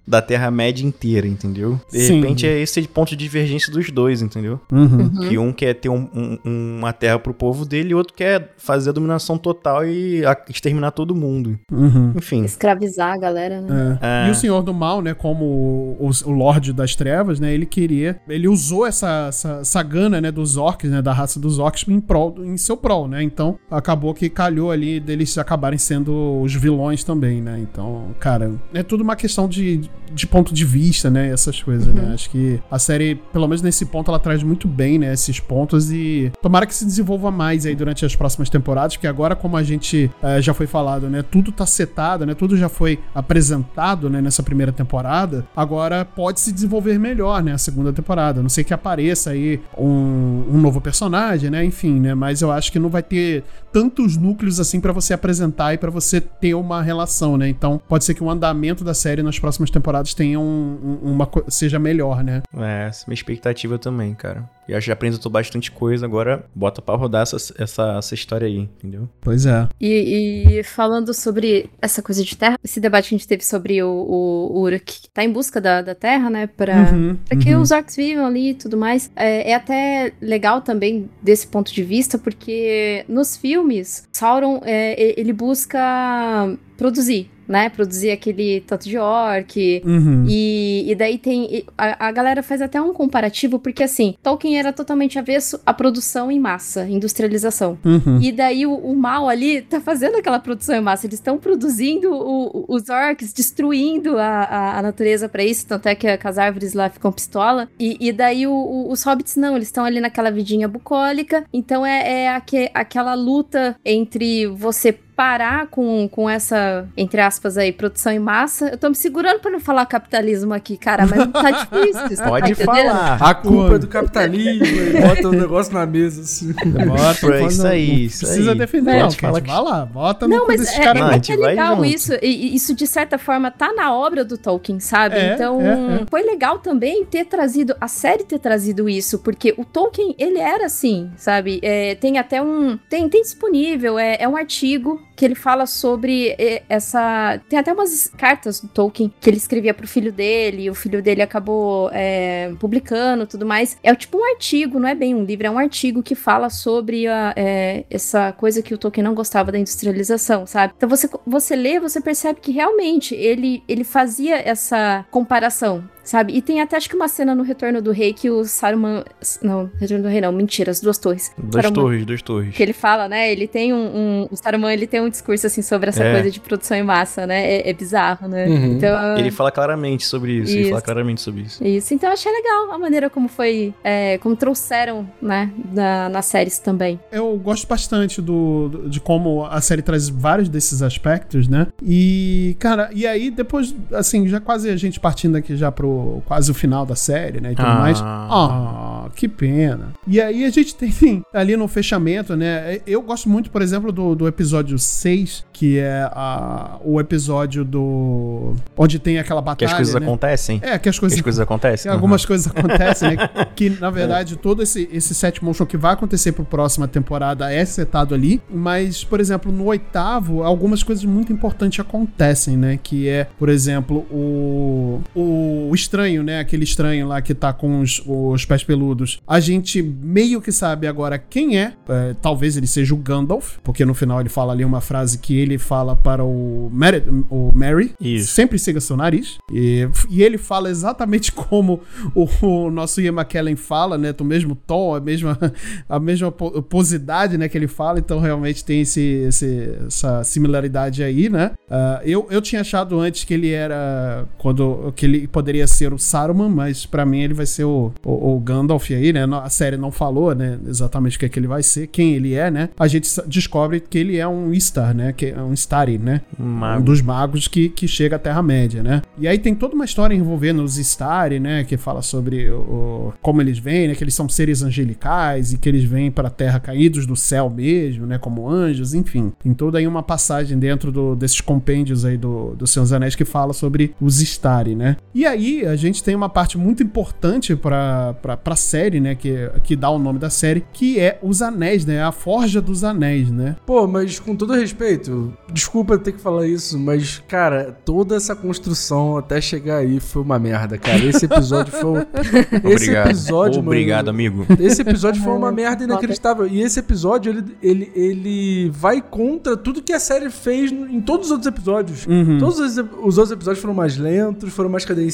da Terra-média inteira, entendeu? De Sim. repente é esse ponto de divergência dos dois, entendeu? Uhum. Que um quer ter um- um- uma terra pro povo dele e o outro quer fazer a dominação total e a- exterminar todo mundo. Uhum. Enfim. Escravizar a galera, né? É. É. E o Senhor do Mal, né, como o, o, o Lorde das Trevas, né, ele queria, ele usou essa, essa, essa gana, né, dos orcs, né, da raça dos orcs em, prol, em seu prol, né, então acabou que calhou ali deles acabarem sendo os vilões também, né, então, cara, é tudo uma questão de, de ponto de vista, né, essas coisas, né, acho que a série, pelo menos nesse ponto, ela traz muito bem, né, esses pontos e tomara que se desenvolva mais aí durante as próximas temporadas, porque agora, como a gente eh, já foi falado, né, tudo tá setado, né, tudo já foi apresentado, né, nessa primeira temporada, agora pode se desenvolver melhor, né, a segunda temporada, a não sei que apareça aí um, um novo personagem, né, enfim, né, mas eu acho que não vai ter tantos núcleos assim pra você apresentar e pra você ter uma relação, né, então pode ser que o andamento da série nas próximas temporadas tenha um, um- uma seja melhor, né. É, essa é a minha expectativa também, cara. E acho que já apresentou bastante coisa, agora bota pra rodar essa, essa, essa história aí, entendeu? Pois é. E, e falando sobre essa coisa de terra, esse debate que a gente teve sobre o, o, o Uruk que tá em busca da, da terra, né? Pra, Uhum, pra que uhum. os orcs vivam ali e tudo mais. É, é até legal também desse ponto de vista, porque nos filmes, Sauron, é, ele busca produzir, né? Produzir aquele tanto de orc, Uhum. e, e daí tem. e A, a galera faz até um comparativo, porque assim, Tolkien era totalmente avesso à produção em massa, industrialização. Uhum. E daí o, o mal ali tá fazendo aquela produção em massa. Eles estão produzindo o- os orcs, destruindo a, a, a natureza pra isso. Tanto é que, que as árvores lá ficam pistola. E, e daí o- os hobbits não, eles estão ali naquela vidinha bucólica. Então é, é aque- aquela luta entre você parar com, com essa, entre aspas aí, produção em massa. Eu tô me segurando pra não falar capitalismo aqui, cara, mas tá (laughs) difícil. você tá Pode entendendo? falar. A culpa é do capitalismo, bota o negócio na mesa assim. Bota, É isso aí, não isso precisa aí. defender, Pode não, falar Kate. que- Vai lá, bota Não, mas é, caras Não, é, vai legal isso. E, e isso, de certa forma, tá na obra do Tolkien, sabe? É, então, é, é. foi legal também ter trazido, a série ter trazido isso, porque o Tolkien, ele era assim, sabe? É, tem até um. Tem, tem disponível, é, é um artigo que ele fala sobre é, essa. Tem até umas cartas do Tolkien que ele escrevia pro filho dele, e o filho dele acabou é, publicando tudo mais. É tipo um artigo, não é bem um livro, é um artigo que fala sobre a, é, essa coisa que o Tolkien não gostava da industrialização, sabe? Então você, você lê, você percebe que realmente ele, ele fazia essa comparação. Sabe? E tem até acho que uma cena no Retorno do Rei que o Saruman. Não, Retorno do Rei não, mentira, as duas torres. Duas Saruman- torres, duas torres. Que ele fala, né? Ele tem um, um. O Saruman ele tem um discurso assim sobre essa É. coisa de produção em massa, né? É, é bizarro, né? Uhum. Então. Ele fala claramente sobre isso, ele Isso. fala claramente sobre isso. Isso, então eu achei legal a maneira como foi, é, como trouxeram, né, na, nas séries também. Eu gosto bastante do, do- de como a série traz vários desses aspectos, né? E, cara, e aí depois, assim, já quase a gente partindo aqui já pro quase o final da série, né? E tudo Ah. mais. Ah, que pena. E aí a gente (laughs) tem ali no fechamento, né? Eu gosto muito, por exemplo, do, do episódio 6, que é a, o episódio do. onde tem aquela Que batalha. as coisas né? acontecem. É, que as Que coisas as coisas acontecem. tem algumas coisas acontecem, né? (laughs) Que, na verdade, todo esse, esse set motion que vai acontecer pro próxima temporada é setado ali. Mas, por exemplo, no oitavo, algumas coisas muito importantes acontecem, né? Que é, por exemplo, o, o estranho, né? Aquele estranho lá que tá com os, os pés peludos. A gente meio que sabe agora quem é. É, talvez ele seja o Gandalf, porque no final ele fala ali uma frase que ele fala para o Mary, o Mary Isso. sempre siga seu nariz. E, e ele fala exatamente (laughs) como o, o nosso Ian McKellen fala, né? Do mesmo tom, a mesma, a mesma po- posidade, né? Que ele fala. Então, realmente tem esse, esse- essa similaridade aí, né? Ah, eu, eu tinha achado antes que ele era... Quando, que ele poderia ser o Saruman, mas pra mim ele vai ser o, o, o Gandalf aí, né? A série não falou, né? Exatamente o que, é que ele vai ser, quem ele é, né? A gente descobre que ele é um Istar, né? Que é um Starry, né? um Mago. dos magos que, que chega à Terra-média, né? E aí tem toda uma história envolvendo os Stari, né? Que fala sobre o, como eles vêm, né? Que eles são seres angelicais e que eles vêm para a Terra caídos do céu mesmo, né? Como anjos, enfim. Tem toda aí uma passagem dentro do- desses compêndios aí do, do Senhor dos Anéis que fala sobre os Stari, né? E aí a gente tem uma parte muito importante pra, pra, pra série, né? Que, que dá o nome da série, que é os anéis, né? A Forja dos Anéis, né? Pô, mas com todo respeito, desculpa ter que falar isso, mas, cara, toda essa construção até chegar aí foi uma merda, cara. Esse episódio foi. (laughs) Esse Obrigado. episódio, Obrigado, mano. amigo. Esse episódio foi uma merda inacreditável. E esse episódio, ele, ele, ele vai contra tudo que a série fez em todos os outros episódios. Todos os, os outros episódios foram mais lentos, foram mais cadenciados,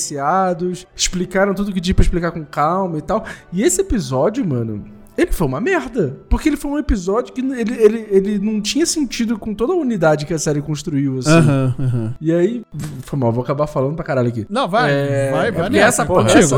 explicaram tudo que tinha pra explicar com calma e tal. E esse episódio, mano. Ele foi uma merda. Porque ele foi um episódio que ele, ele, ele não tinha sentido com toda a unidade que a série construiu, assim. Aham, aham. E aí, foi mal, vou acabar falando pra caralho aqui. Não, vai, É, vai, vai. nessa, essa Porra, contigo. essa-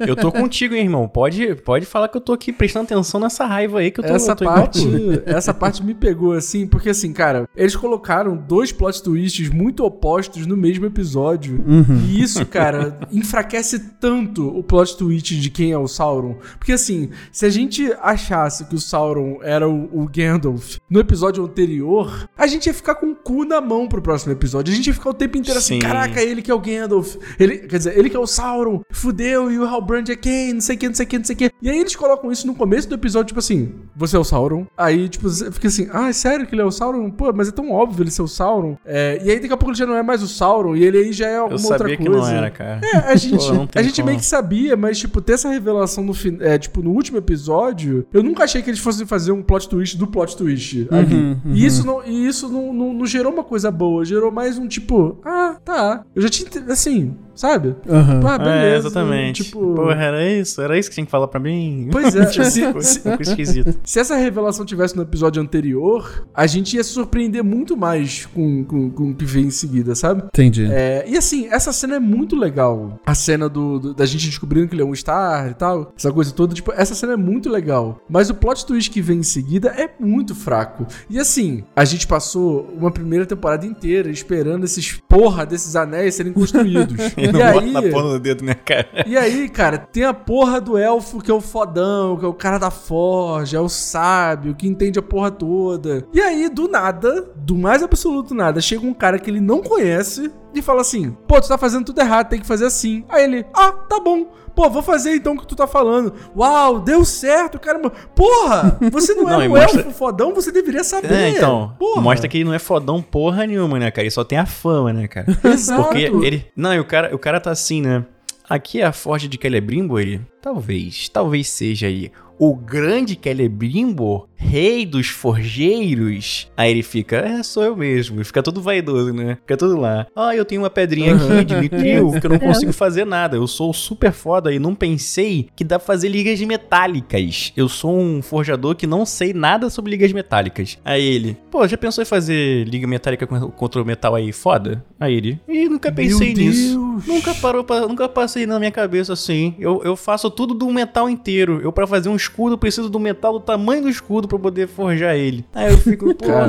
eu, eu tô contigo, hein, irmão. Pode, pode falar que eu tô aqui prestando atenção nessa raiva aí que eu tô, essa eu tô parte, (laughs) essa parte me pegou assim, porque assim, cara, eles colocaram dois plot twists muito opostos no mesmo episódio. E isso, cara, enfraquece tanto o plot twist de quem é o Sauron. Porque assim, se a gente achasse que o Sauron era o, o Gandalf no episódio anterior, a gente ia ficar com o cu na mão pro próximo episódio. A gente ia ficar o tempo inteiro assim, Sim. caraca, ele que é o Gandalf. Ele, quer dizer, ele que é o Sauron. Fudeu, e o Halbrand é quem? Não sei o que, não sei o que, não sei o que. E aí eles colocam isso no começo do episódio, tipo assim, você é o Sauron. Aí, tipo, você fica assim, ah, é sério que ele é o Sauron? Pô, mas é tão óbvio ele ser o Sauron. É, e aí daqui a pouco ele já não é mais o Sauron, e ele aí já é alguma Eu outra sabia coisa. que não era, cara. É, a (laughs) gente, Pô, a gente como. meio que sabia, mas, tipo, ter essa revelação no, é, tipo, no último episódio, eu nunca achei que eles fossem fazer um plot twist do plot twist ali. E isso, não, e isso não, não, não gerou uma coisa boa, gerou mais um tipo, ah, tá. Eu já tinha, assim, sabe? Aham. Ah, beleza. é, exatamente. Tipo, Porra, era isso? Era isso que tinha que falar pra mim? Pois é, (laughs) Tipo, se- coisa- se- coisa esquisita. Se essa revelação tivesse no episódio anterior, a gente ia se surpreender muito mais com, com, com o que vem em seguida, sabe? Entendi. É, e assim, essa cena é muito legal. A cena do, do- da gente descobrindo que ele é um Star e tal, essa coisa toda, tipo, essa cena é muito legal. Mas o plot twist que vem em seguida é muito fraco. E assim, a gente passou uma primeira temporada inteira esperando esses porra desses anéis serem construídos. (laughs) E não bota aí, na ponta do dedo, né, cara? e aí, cara, tem a porra do elfo que é o fodão, que é o cara da forja, é o sábio, que entende a porra toda. E aí, do nada, do mais absoluto nada, chega um cara que ele não conhece e fala assim: pô, tu tá fazendo tudo errado, tem que fazer assim. Aí ele, ah, tá bom. Pô, vou fazer então o que tu tá falando. Uau, deu certo, caramba. Porra, você não (laughs) é Não, e um mostra- elfo fodão, você deveria saber. É, então, Porra. mostra que ele não é fodão porra nenhuma, né, cara? Ele só tem a fama, né, cara? (laughs) Exato. Porque ele. Não, e o cara, o cara tá assim, né? Aqui é a forja de Celebrimbor, ele. Talvez, talvez seja aí o grande Celebrimbor, rei dos forjeiros. Aí ele fica, é, sou eu mesmo. Fica todo vaidoso, né? Fica tudo lá. Ah, eu tenho uma pedrinha aqui de (laughs) nitril que eu não consigo fazer nada. Eu sou super foda e não pensei que dá pra fazer ligas metálicas. Eu sou um forjador que não sei nada sobre ligas metálicas. Aí ele, pô, já pensou em fazer liga metálica contra o metal aí foda? Aí ele, ih, nunca pensei Meu nisso. Deus. Nunca parou, pra, nunca passei na minha cabeça assim. Eu, eu faço tudo do metal inteiro. Eu, pra fazer um escudo, preciso do metal do tamanho do escudo pra poder forjar ele. Aí eu fico, (laughs) pô. Cara,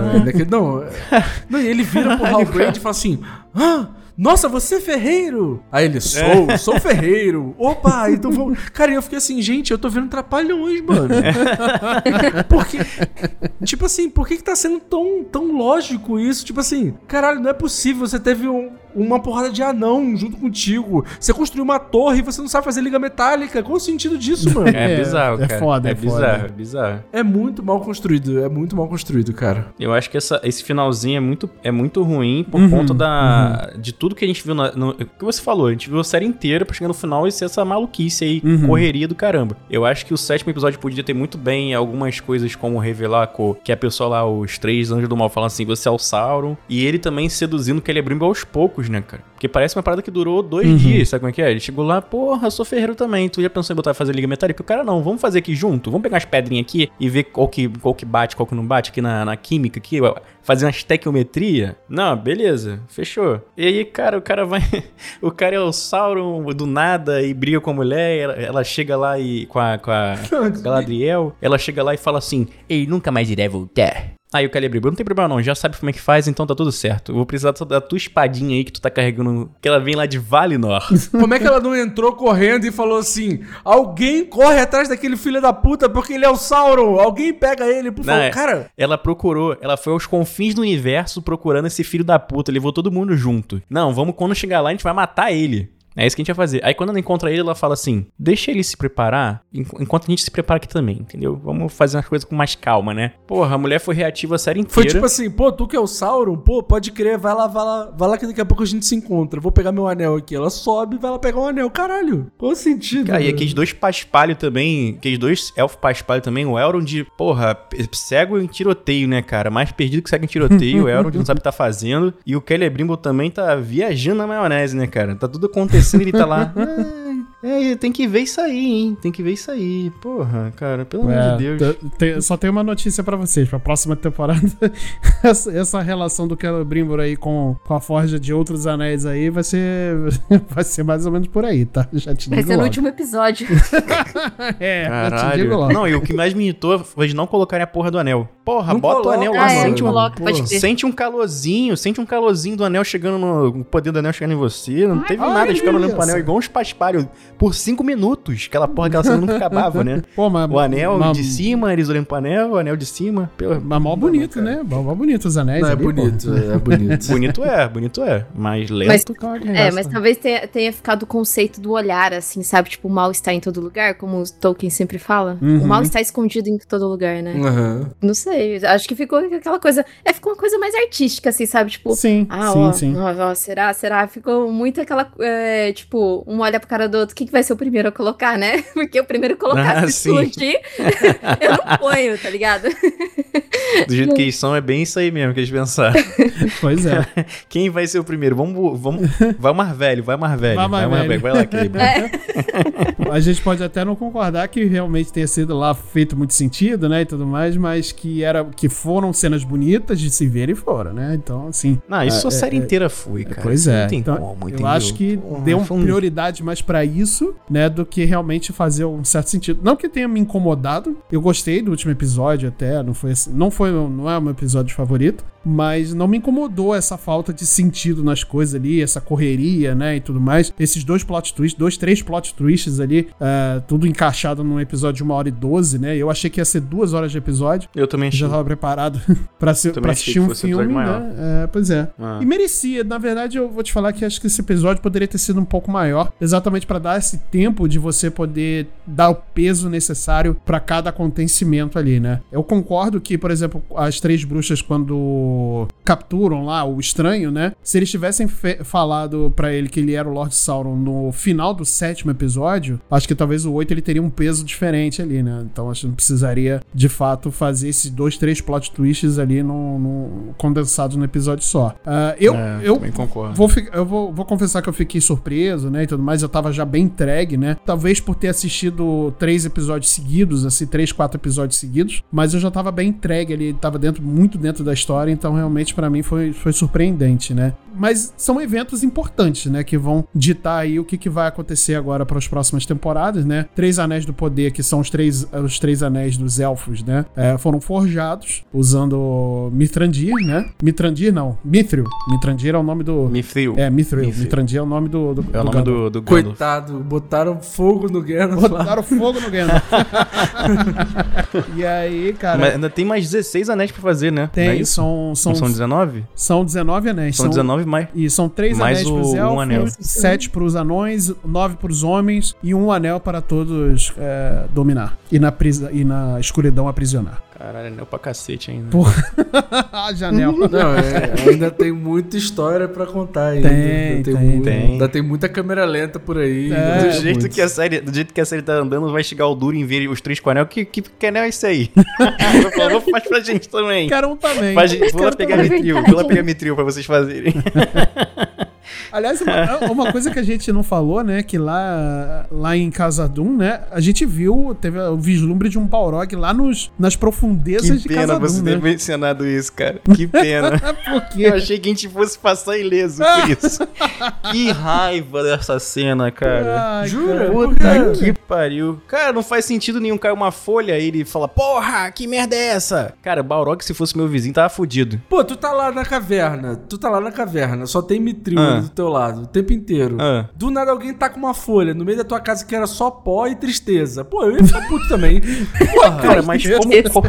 não, é- (laughs) não, e ele vira pro Halbrand e fala assim: Ah, nossa, você é ferreiro? Aí ele, sou, (laughs) sou ferreiro. Opa, então vamos. Cara, eu fiquei assim, gente, eu tô vendo trapalhões, mano. Porque, tipo assim, por que que tá sendo tão, tão lógico isso? Tipo assim, caralho, não é possível. Você teve um- uma porrada de anão junto contigo. Você construiu uma torre e você não sabe fazer liga metálica. Qual o sentido disso, mano? É, É, bizarro, é cara. foda, é é foda. bizarro, é bizarro. É muito mal construído, é muito mal construído, cara. Eu acho que essa, esse finalzinho é muito, é muito ruim por Uhum, conta da, de tudo que a gente viu. Na, no, o que você falou, a gente viu a série inteira pra chegar no final e ser essa maluquice aí, Uhum. correria do caramba. Eu acho que o sétimo episódio podia ter muito bem algumas coisas como revelar co- que a pessoa lá, os três anjos do mal, falam assim: você é o Sauron. E ele também seduzindo o Celebrimbor aos poucos, né, cara? Porque parece uma parada que durou dois Uhum. dias, sabe como é que é? Ele chegou lá, porra, eu sou ferreiro também. Tu já pensou em botar fazer liga metálica? O cara, não, vamos fazer aqui junto. Vamos pegar as pedrinhas aqui e ver qual que, qual que bate, qual que não bate aqui na, na química aqui, fazer uma estequiometria. Não, beleza, fechou. E aí, cara, o cara vai. (laughs) o cara é o Sauron do nada e briga com a mulher. Ela, ela chega lá e. com a, com a (laughs) Galadriel. Ela chega lá e fala assim: Ei, nunca mais irei voltar. Aí o Celebrimbor, não tem problema não, já sabe como é que faz, então tá tudo certo. Eu vou precisar da tua espadinha aí que tu tá carregando, que ela vem lá de Valinor. (laughs) Como é que ela não entrou correndo e falou assim: alguém corre atrás daquele filho da puta porque ele é o Sauron, alguém pega ele, por Não, favor. é- Cara, Ela procurou, ela foi aos confins do universo procurando esse filho da puta, levou todo mundo junto. Não, vamos quando chegar lá a gente vai matar ele. É isso que a gente vai fazer. Aí quando ela encontra ele, ela fala assim: deixa ele se preparar, enqu- enquanto a gente se prepara aqui também, entendeu? Vamos fazer as coisas com mais calma, né? Porra, a mulher foi reativa a série inteira. foi tipo assim: pô, tu que é o Sauron, pô, pode crer, vai lá, vai lá, vai lá que daqui a pouco a gente se encontra. Vou pegar meu anel aqui. Ela sobe, vai lá pegar o anel. Caralho, qual o sentido? Cara, e aqueles dois paspalho também, aqueles dois elfos paspalho também, o Elrond, de, porra, cego em tiroteio, né, cara? Mais perdido que cego em tiroteio, o Elrond não sabe o que tá fazendo. E o Celebrimbor também tá viajando na maionese, né, cara? Tá tudo acontecendo e ele tá lá. É, é, tem que ver isso aí, hein? Tem que ver isso aí. Porra, cara, pelo amor É, de Deus. te- te- só tenho uma notícia pra vocês. Pra próxima temporada, (laughs) essa, essa relação do Celebrimbor aí com, com a forja de outros anéis aí vai ser, (laughs) vai ser mais ou menos por aí, tá? (laughs) Já te digo Vai ser no logo. último episódio. É, já te digo Caralho. logo. Não, e o que mais me irritou foi de não colocarem a porra do anel. Porra, Não bota coloca, o anel lá, Ah, é, sente, um, coloca, pode crer. sente um calorzinho, sente um calorzinho do anel chegando no. O poder do anel chegando em você. Não teve ai, nada de ficar olhando pro anel igual uns paspalhos por cinco minutos. Aquela porra, aquela cena nunca acabava, né? Pô, mas, O anel mas, de cima, eles olhando pro anel, o anel de cima. Pelo... Mas mó bonito, né? Mó mó bonito os anéis Não, é ali, bonito, pô. é (laughs) bonito. Bonito é, bonito é. Mas lento. Mas- É, mas talvez tenha, tenha ficado o conceito do olhar, assim, sabe? Tipo, o mal está em todo lugar, como o Tolkien sempre fala. Uhum. O mal está escondido em todo lugar, né? Aham. Não sei, acho que ficou aquela coisa. É, ficou uma coisa mais artística, assim, sabe? Tipo, Sim, ah, sim, ó, sim. ó, ó, será? Será? Ficou muito aquela. é, tipo, um olha pro cara do outro, o que, vai ser o primeiro a colocar, né? (laughs) Porque o primeiro a colocar Ah, (laughs) se explodir, eu não ponho, tá ligado? Do jeito que eles são, é bem isso aí mesmo que eles pensaram. (laughs) Pois é. (laughs) Quem vai ser o primeiro? Vamos. vamos vai o mais velho, vai o mais velho. Vai Vai, mais o mais velho. Vai lá, Caleb. (laughs) É. A gente pode até não concordar que realmente tenha sido lá feito muito sentido, né, e tudo mais, mas que era que foram cenas bonitas de se ver e foram, né? Então, assim, Não, isso Ah, a é- série é- inteira foi, cara. pois é. Não tem então, como, eu entendeu? acho que Porra, deu um- prioridade mais pra isso, né, do que realmente fazer um certo sentido. Não que tenha me incomodado, eu gostei do último episódio até, não foi assim, não foi, não é o meu episódio favorito, mas não me incomodou essa falta de sentido nas coisas ali, essa correria, né, e tudo mais. Esses dois plot twists, dois, três plot twists ali, ah, tudo encaixado num episódio de uma hora e doze, né? Eu achei que ia ser duas horas de episódio. Eu também achei. Já tava preparado (laughs) pra, ser, pra assistir um filme, né? É, pois é. Ah. E merecia. Na verdade, eu vou te falar que acho que esse episódio poderia ter sido um pouco maior, exatamente pra dar esse tempo de você poder dar o peso necessário pra cada acontecimento ali, né? Eu concordo que, por exemplo, as três bruxas quando capturam lá o estranho, né? Se eles tivessem falado pra ele que ele era o Lord Sauron no final do sétimo episódio, acho que talvez o 8 ele teria um peso diferente ali, né? Então acho que não precisaria, de fato, fazer esses dois, três plot twists ali no, no- condensados no episódio só. Ah, eu, É, eu concordo. Vou, eu vou, vou confessar que eu fiquei surpreso, né, e tudo mais, eu tava já bem entregue, né, talvez por ter assistido três episódios seguidos, assim, três, quatro episódios seguidos, mas eu já tava bem entregue ali, tava dentro, muito dentro da história, então realmente pra mim foi, foi surpreendente, né. Mas são eventos importantes, né, que vão ditar aí o que, que vai acontecer agora para as próximas temporadas, né. Três Anéis do Poder, que são os três, os três anéis dos elfos, né, é, foram forjados usando Mithrandir, né. Mithrandir não, Mithril. Mithrandir é o nome do... Mithril. É, Mithril. Mithril. Mithrandir é o nome do, do É o nome do, do Gandalf. Coitado, botaram fogo no Gandalf. Botaram fogo no Gandalf. (laughs) e aí, cara, Mas ainda tem mais 16 anéis pra fazer, né? Tem, é isso? são, são, são 19? são 19 anéis. São 19 mais. E são três Mais anéis o- pros um elfos, anel. sete pros anões, nove pros homens e um anel para todos é, dominar. E na, prisa, e na escuridão aprisionar. Caralho, anel pra cacete ainda. ah, (laughs) Janel. Não, é, ainda tem muita história pra contar aí. Tem, ainda tem, muito- tem. Ainda tem muita câmera lenta por aí. É, ainda do, jeito muito. que a série, do jeito que a série tá andando, vai chegar o Durin ver os três com anel. Que, que, que anel é esse aí? (laughs) Por faz pra gente também. Quero um também. Faz, vou lá pegar também, mitril, verdade. vou lá pegar mitril pra vocês fazerem. (laughs) Aliás, uma, uma coisa que a gente não falou, né? Que lá, lá em Casadum, né? A gente viu, teve o vislumbre de um Balrog lá nos, nas profundezas Que de pena Casadum, você né? ter mencionado isso, cara. (laughs) Que pena. Por quê? Eu achei que a gente fosse passar ileso por (laughs) isso. que raiva dessa cena, cara. Ai, Jura? cara. Puta que pariu. Cara, não faz sentido nenhum cair uma folha e ele fala, porra, que merda é essa? Cara, Balrog, se fosse meu vizinho, tava fudido. Pô, tu tá lá na caverna. Tu tá lá na caverna. Só tem mitril Ah. Teu lado o tempo inteiro. Ah. Do nada alguém tá com uma folha no meio da tua casa que era só pó e tristeza. Pô, eu ia ficar puto também. (laughs) Porra, Cara, mas como, como,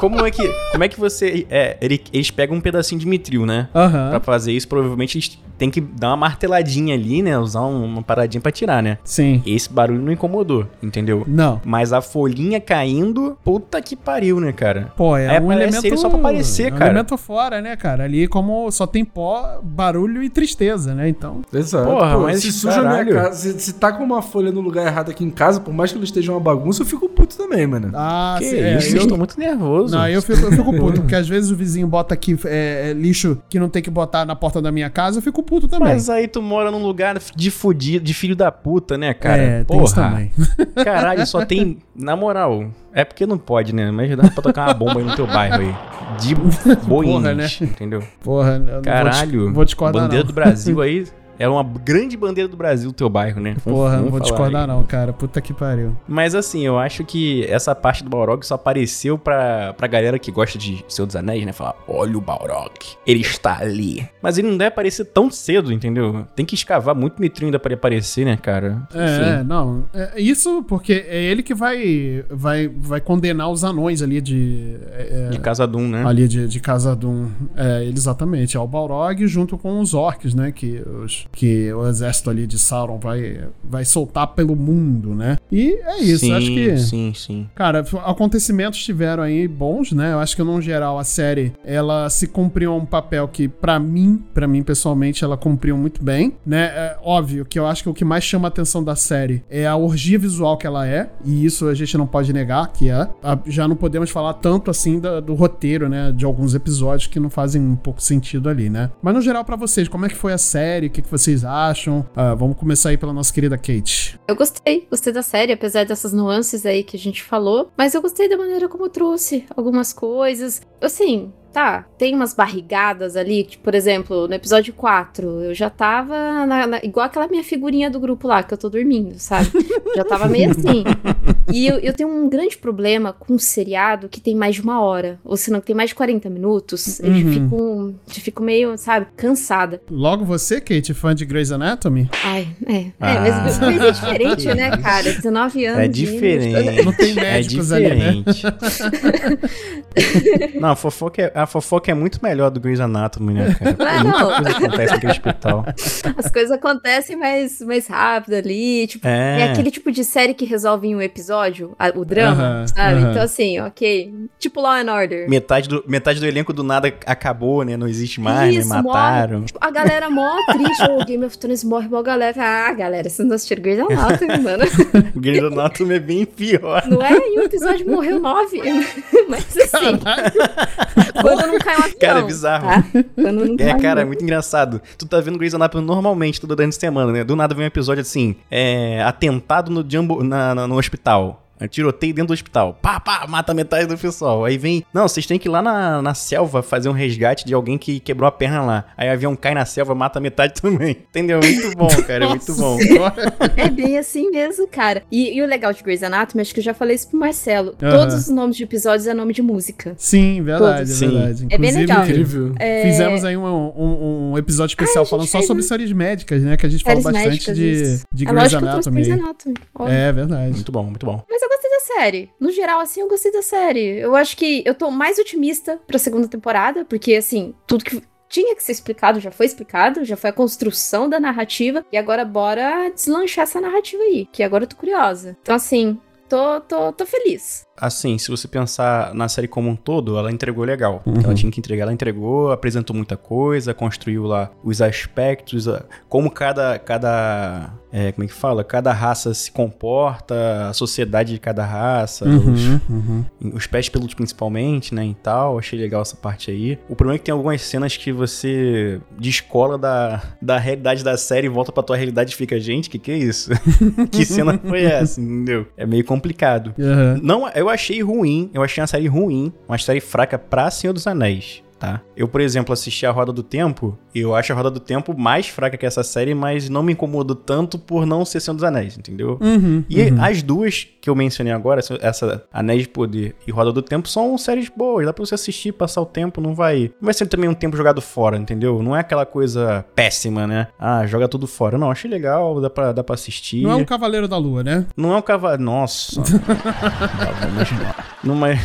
como é que como é que você é, ele- eles pegam um pedacinho de mitril, né? Aham. Pra fazer isso, provavelmente eles têm que dar uma marteladinha ali, né? Usar um- uma paradinha pra tirar, né? Sim. Esse barulho não incomodou, entendeu? Não. Mas a folhinha caindo, puta que pariu, né, cara? Pô, é Aí um elemento. ele só pra aparecer, é um cara. elemento fora, né, cara? Ali, como só tem pó, barulho e tristeza, né? Então. Exato. Porra, Pô, mas se suja a minha casa, se, se tá com uma folha no lugar errado aqui em casa, por mais que ela esteja uma bagunça, eu fico puto também, mano. Ah, que sim, é, isso, eu tô muito nervoso. Não, eu fico, eu fico puto, (laughs) porque às vezes o vizinho bota aqui é, é, lixo que não tem que botar na porta da minha casa, eu fico puto também. Mas aí tu mora num lugar de fudido, de filho da puta, né, cara? é, tem isso também. (laughs) Caralho, só tem. Na moral, é porque não pode, né? Mas dá pra tocar uma bomba aí no teu bairro aí. De boinhos, (laughs) Porra, né? entendeu? Porra, eu não vou Caralho. dis- vou discordar Bandeira não. do Brasil aí. É uma grande bandeira do Brasil, o teu bairro, né? Vamos- Porra, não vou discordar aí. não, cara. Puta que pariu. Mas assim, eu acho que essa parte do Balrog só apareceu pra, pra galera que gosta de Senhor dos Anéis, né? Falar, olha o Balrog, ele está ali. Mas ele não deve aparecer tão cedo, entendeu? Tem que escavar muito mitrinho ainda pra ele aparecer, né, cara? É, não. É, isso porque é ele que vai, vai, vai condenar os anões ali de. é, De Casadum, né? ali de, de Casadum. É, ele exatamente. É o Balrog junto com os orcs, né? Que, os, que o exército ali de Sauron vai, vai soltar pelo mundo, né? E é isso. sim, acho que. Sim, sim. Cara, acontecimentos tiveram aí bons, né? Eu acho que, no geral, a série, ela se cumpriu um papel que, pra mim, pra mim, pessoalmente, ela cumpriu muito bem, né? É óbvio que eu acho que o que mais chama a atenção da série é a orgia visual que ela é, e isso a gente não pode negar que é. A- Já não podemos falar tanto, assim, da- do roteiro, né? De alguns episódios que não fazem um pouco sentido ali, né? Mas, no geral, pra vocês, como é que foi a série? O que, que vocês acham? Ah, vamos começar aí pela nossa querida Kate. Eu gostei, gostei da série, apesar dessas nuances aí que a gente falou, mas eu gostei da maneira como trouxe algumas coisas. Assim, tá, tem umas barrigadas ali, que, por exemplo, no episódio 4, eu já tava na- na- igual aquela minha figurinha do grupo lá, que eu tô dormindo, sabe? já tava meio assim. E eu, eu tenho um grande problema com um seriado que tem mais de uma hora, ou se não, que tem mais de 40 minutos, eu Uhum. fico, eu fico meio, sabe, cansada. Logo você, Kate, fã de Grey's Anatomy? Ai, é, é, Ah, mas, mas é diferente, né, cara? 19 anos. É diferente. Não tem É médicos ali, né? diferente. (laughs) não, fofoca, é, a fofoca é muito melhor do Grey's Anatomy, né, cara? Tem Ah, muita não. coisa acontece naquele hospital. As coisas acontecem mais, mais rápido ali. Tipo, é. É. aquele tipo de série que resolve em um episódio. a- o drama, Aham, sabe? aham. Então, assim, ok. Tipo Law and Order. Metade do, metade do elenco do nada acabou, né? Não existe mais, Isso, né? morre. Mataram. Tipo, a galera mó triste. O Game of Thrones morre mó galera. Ah, galera, vocês não assistiram Grey's Anatomy, (laughs) mano. O Grey's Anatomy é bem pior. Não é? E o episódio morreu nove. (laughs) Mas assim. (laughs) quando não cai um avião. Cara, é bizarro. Tá? Quando não É, cai cara, é muito engraçado. Tu tá vendo Grey's Anatomy normalmente, toda durante a semana, né? Do nada vem um episódio assim, é, atentado no, Jumbo, na, na- no hospital. É, Tiroteio dentro do hospital. Pá, pá, mata metade do pessoal. Aí vem. Não, vocês têm que ir lá na, na selva fazer um resgate de alguém que quebrou a perna lá. Aí o avião cai na selva, mata metade (laughs) também. Entendeu? Muito bom, (laughs) cara. É muito bom. É bem assim mesmo, cara. E, e o legal de Grey's Anatomy, acho que eu já falei isso pro Marcelo. Aham. Todos os nomes de episódios é nome de música. Sim, verdade, Todos. é Sim. verdade. É bem legal. Incrível. É, Fizemos aí um, um- um episódio especial Ah, falando só fez, sobre séries médicas, né? Que a gente fala séries bastante médicas, de, isso. de é Grey's lógico que eu trouxe Anatomy. Grey's Anatomy. óbvio. É verdade. Muito bom, muito bom. Mas eu série. No geral, assim, eu gostei da série. Eu acho que eu tô mais otimista pra segunda temporada, porque, assim, tudo que tinha que ser explicado já foi explicado, já foi a construção da narrativa, e agora bora deslanchar essa narrativa aí, que agora eu tô curiosa. Então, assim, tô, tô, tô feliz. Assim, se você pensar na série como um todo, ela entregou legal. Uhum. Ela tinha que entregar, ela entregou, apresentou muita coisa, construiu lá os aspectos, como cada. cada é, como é que fala? Cada raça se comporta, a sociedade de cada raça, Uhum, uhum. os, os pés peludos principalmente, né? E tal. Achei legal essa parte aí. O problema é que tem algumas cenas que você descola da, da realidade da série e volta pra tua realidade e fica, gente, que que é isso? (laughs) que cena foi essa? Entendeu? É meio complicado. Aham. Não, eu achei ruim, eu achei uma série ruim, uma série fraca pra Senhor dos Anéis, tá? Eu, por exemplo, assisti a Roda do Tempo, e eu acho a Roda do Tempo mais fraca que essa série, mas não me incomodou tanto por não ser Senhor dos Anéis, entendeu? Uhum, E uhum. as duas que eu mencionei agora, essa- Anéis de Poder e Roda do Tempo, são séries boas, dá pra você assistir, passar o tempo, não vai... Não vai ser também um tempo jogado fora, entendeu? Não é aquela coisa péssima, né? Ah, joga tudo fora. Não, achei legal, dá pra, dá pra assistir. Não é um Cavaleiro da Lua, né? Não é um cavalo. Nossa. (laughs) não, mas...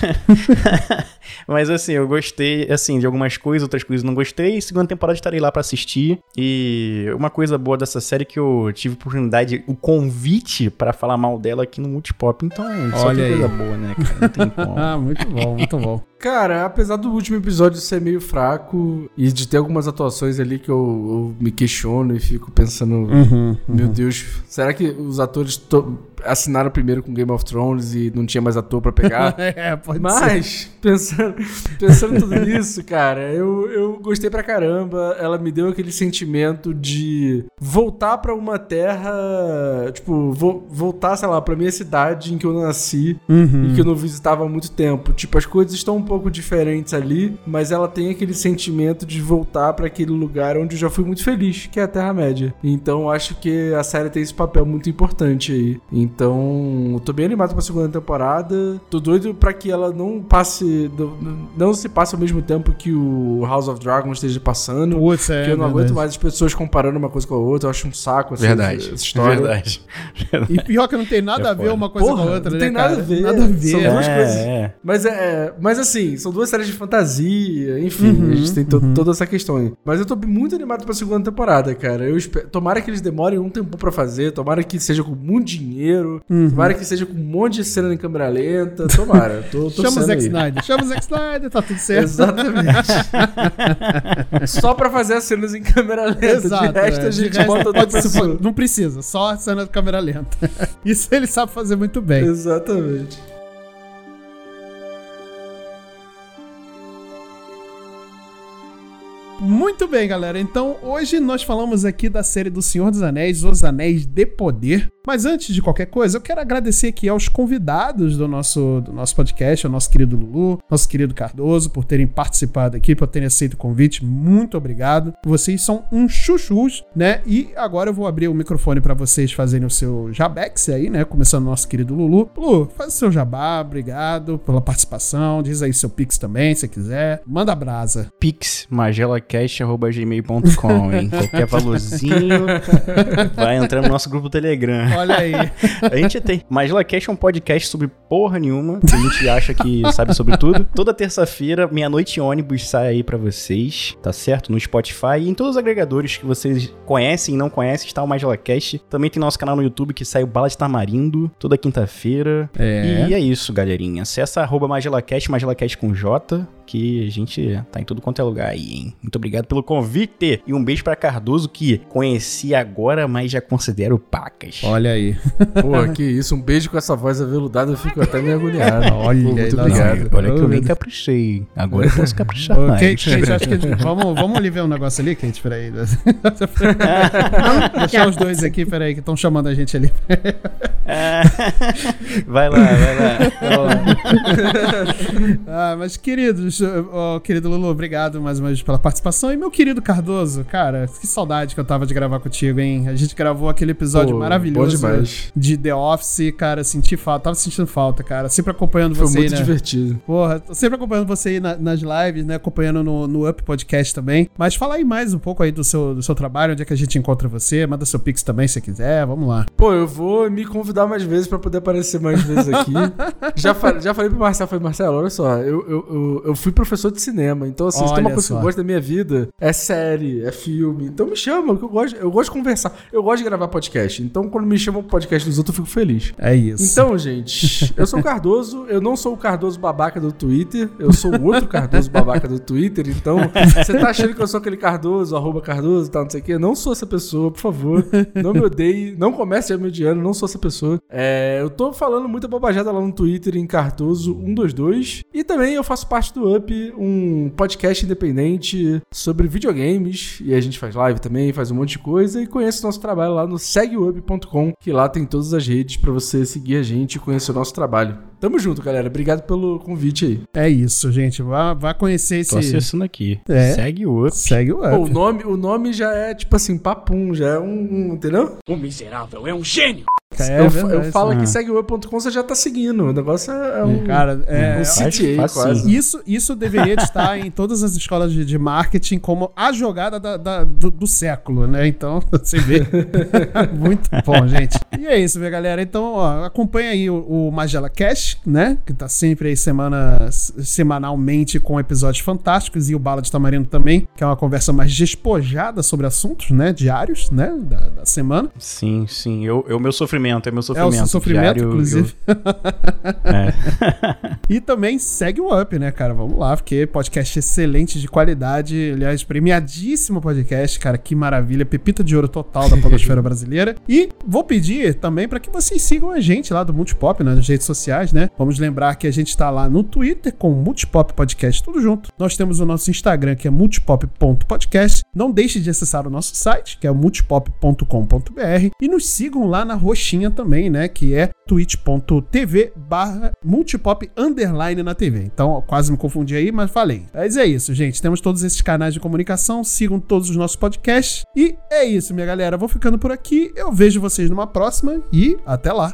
(laughs) mas assim, eu gostei assim, de algumas coisas, outras coisas não gostei. Segunda temporada estarei lá pra assistir. E uma coisa boa dessa série é que eu tive oportunidade, o convite pra falar mal dela aqui no Multipop. Então, só Olha tem aí. coisa boa, né, cara? Não tem (laughs) como. Ah, muito bom, muito bom. Cara, apesar do último episódio ser meio fraco e de ter algumas atuações ali que eu, eu me questiono e fico pensando, Uhum, meu Deus, será que os atores to- assinaram primeiro com Game of Thrones e não tinha mais ator pra pegar? (laughs) É, pode ser. Mas, pensando, pensando tudo nisso, cara, eu, eu gostei pra caramba. Ela me deu aquele sentimento de voltar pra uma terra. Tipo, vo- voltar, sei lá, pra minha cidade em que eu nasci Uhum. e que eu não visitava há muito tempo. Tipo, as coisas estão um pouco diferentes ali, mas ela tem aquele sentimento de voltar pra aquele lugar onde eu já fui muito feliz, que é a Terra-média. Então, acho que a série tem esse papel muito importante aí. Então, eu tô bem animado pra segunda temporada. Tô doido pra que ela não passe. Não, não se passe ao mesmo tempo que o House of Dragon esteja passando. Putz, é, Porque eu não verdade. aguento mais as pessoas comparando uma coisa com a outra. Eu acho um saco essa, Verdade. essa história. Verdade. E pior que não tem nada É a ver uma coisa Porra, com a outra, não né, tem nada cara? a ver. Nada a ver. São duas É, coisas. é. Mas é, mas assim, são duas séries de fantasia, enfim, Uhum, a gente tem to- uhum. toda essa questão aí. Mas eu tô muito animado pra segunda temporada, cara. Eu espero, tomara que eles demorem um tempo pra fazer, tomara que seja com muito dinheiro, Uhum. tomara que seja com um monte de cena em câmera lenta, tomara. Tô, tô Chama o Zack aí. Snyder, chama o Zack Snyder, tá tudo certo. Exatamente. (laughs) só pra fazer as cenas em câmera lenta. Exato. de resto, é. a gente resto, bota outra pessoa. Não precisa, só a cena de câmera lenta. (laughs) Isso ele sabe fazer muito bem. Exatamente. Muito bem, galera. Então, hoje nós falamos aqui da série do Senhor dos Anéis, Os Anéis de Poder. Mas antes de qualquer coisa, eu quero agradecer aqui aos convidados do nosso, do nosso podcast, ao nosso querido Lulu, nosso querido Cardoso, por terem participado aqui, por terem aceito o convite. Muito obrigado. Vocês são um chuchus, né? E agora eu vou abrir o microfone para vocês fazerem o seu jabex aí, né? Começando o nosso querido Lulu. Lulu, faz o seu jabá, obrigado pela participação. Diz aí seu pix também, se quiser. Manda brasa. Pix, Magela magelacast.gmail.com, hein? Qualquer valorzinho vai entrar no nosso grupo Telegram. Olha aí. A gente tem. MagelaCast é um podcast sobre porra nenhuma, que a gente acha que sabe sobre tudo. Toda terça-feira, meia-noite ônibus sai aí pra vocês, tá certo? No Spotify e em todos os agregadores que vocês conhecem e não conhecem, está o MagelaCast. Também tem nosso canal no YouTube que sai o Bala de Tamarindo toda quinta-feira. É. E é isso, galerinha. Acessa arroba MagelaCast, MagelaCast com J, que a gente tá em tudo quanto é lugar aí, hein? Muito obrigado pelo convite. E um beijo pra Cardoso, que conheci agora, mas já considero pacas. Olha aí. (laughs) Pô, que (laughs) isso. Um beijo com essa voz aveludada. Eu fico até meio agoniado. Olha Pô, aí, muito obrigado. Olha que eu nem caprichei. Agora eu posso caprichar mais. Kate, Kate, acho que (laughs) vamos, vamos ali ver um negócio ali, Kate, peraí. Deixar os dois aqui, peraí, que estão chamando a gente ali. Vai lá, vai lá. Ah, mas queridos, ó, querido Lulu, obrigado mais uma vez pela participação. E meu querido Cardoso, cara, que saudade que eu tava de gravar contigo, hein? A gente gravou aquele episódio Pô, maravilhoso de The Office, cara, senti falta, tava sentindo falta, cara. Sempre acompanhando Foi você muito aí, né? divertido. Porra, tô sempre acompanhando você aí na- nas lives, né? Acompanhando no, no Up Podcast também. Mas fala aí mais um pouco aí do seu, do seu trabalho, onde é que a gente encontra você. Manda seu pix também, se quiser. Vamos lá. Pô, eu vou me convidar mais vezes pra poder aparecer mais vezes aqui. (laughs) já, já falei pro Marcelo, falei, Marcelo, olha só, eu, eu, eu, eu fui professor de cinema, então assim, se tem uma Olha coisa que só. eu gosto da minha vida, é série, é filme. Então me chama, que eu gosto, eu gosto de conversar. Eu gosto de gravar podcast. Então quando me chamam pro podcast dos outros, eu fico feliz. É isso. Então, gente, eu sou o Cardoso, eu não sou o Cardoso babaca do Twitter, eu sou o outro Cardoso babaca do Twitter, então você tá achando que eu sou aquele Cardoso, arroba Cardoso tal, não sei o quê? Eu não sou essa pessoa, por favor, não me odeie, não comece a me odiando, não sou essa pessoa. É, eu tô falando muita bobajada lá no Twitter em Cardoso122 e também eu faço parte do Up, um podcast independente sobre videogames e a gente faz live também, faz um monte de coisa e conhece o nosso trabalho lá no segueup.com, que lá tem todas as redes pra você seguir a gente e conhecer o nosso trabalho. Tamo junto, galera. Obrigado pelo convite aí. É isso, gente. Vá, vá conhecer esse. Tô acessando aqui. É. Segue o Up. Segue o Up. Pô, o nome, o nome já é tipo assim, papum, já é um, um- entendeu? O miserável é um gênio. É eu, verdade. eu falo Ah. que segueup.com você já tá seguindo. O negócio é, é um, Cara, é. um faz- CTA quase. Isso, isso deveria estar em todas as escolas de, de marketing como a jogada da- da- do, do século, né? Então, (laughs) você vê. (laughs) Muito bom, gente. E é isso, minha galera. Então, ó, acompanha aí o, o Magela Cash, né? Que tá sempre aí semana, semanalmente com episódios fantásticos. E o Bala de Tamarindo também, que é uma conversa mais despojada sobre assuntos, né? Diários, né? Da, da semana. Sim, sim. Eu, eu, meu sofrimento, é meu É sofrimento. o seu sofrimento, diário, inclusive. eu- é. (laughs) E também segue o Up, né, cara? Vamos lá, porque podcast excelente de qualidade. Aliás, premiadíssimo podcast, cara. Que maravilha. Pepita de ouro total da podosfera (laughs) brasileira. E vou pedir também para que vocês sigam a gente lá do Multipop né, nas redes sociais, né? Vamos lembrar que a gente tá lá no Twitter com o Multipop Podcast, tudo junto. Nós temos o nosso Instagram, que é multipop.podcast. Não deixe de acessar o nosso site, que é multipop.com.br. E nos sigam lá na roxinha também, né? Que é twitch.tv barra multipop underline na TV. Então, quase me confundi aí, mas falei. Mas é isso, gente. Temos todos esses canais de comunicação. Sigam todos os nossos podcasts. E é isso, minha galera. Vou ficando por aqui. Eu vejo vocês numa próxima e até lá.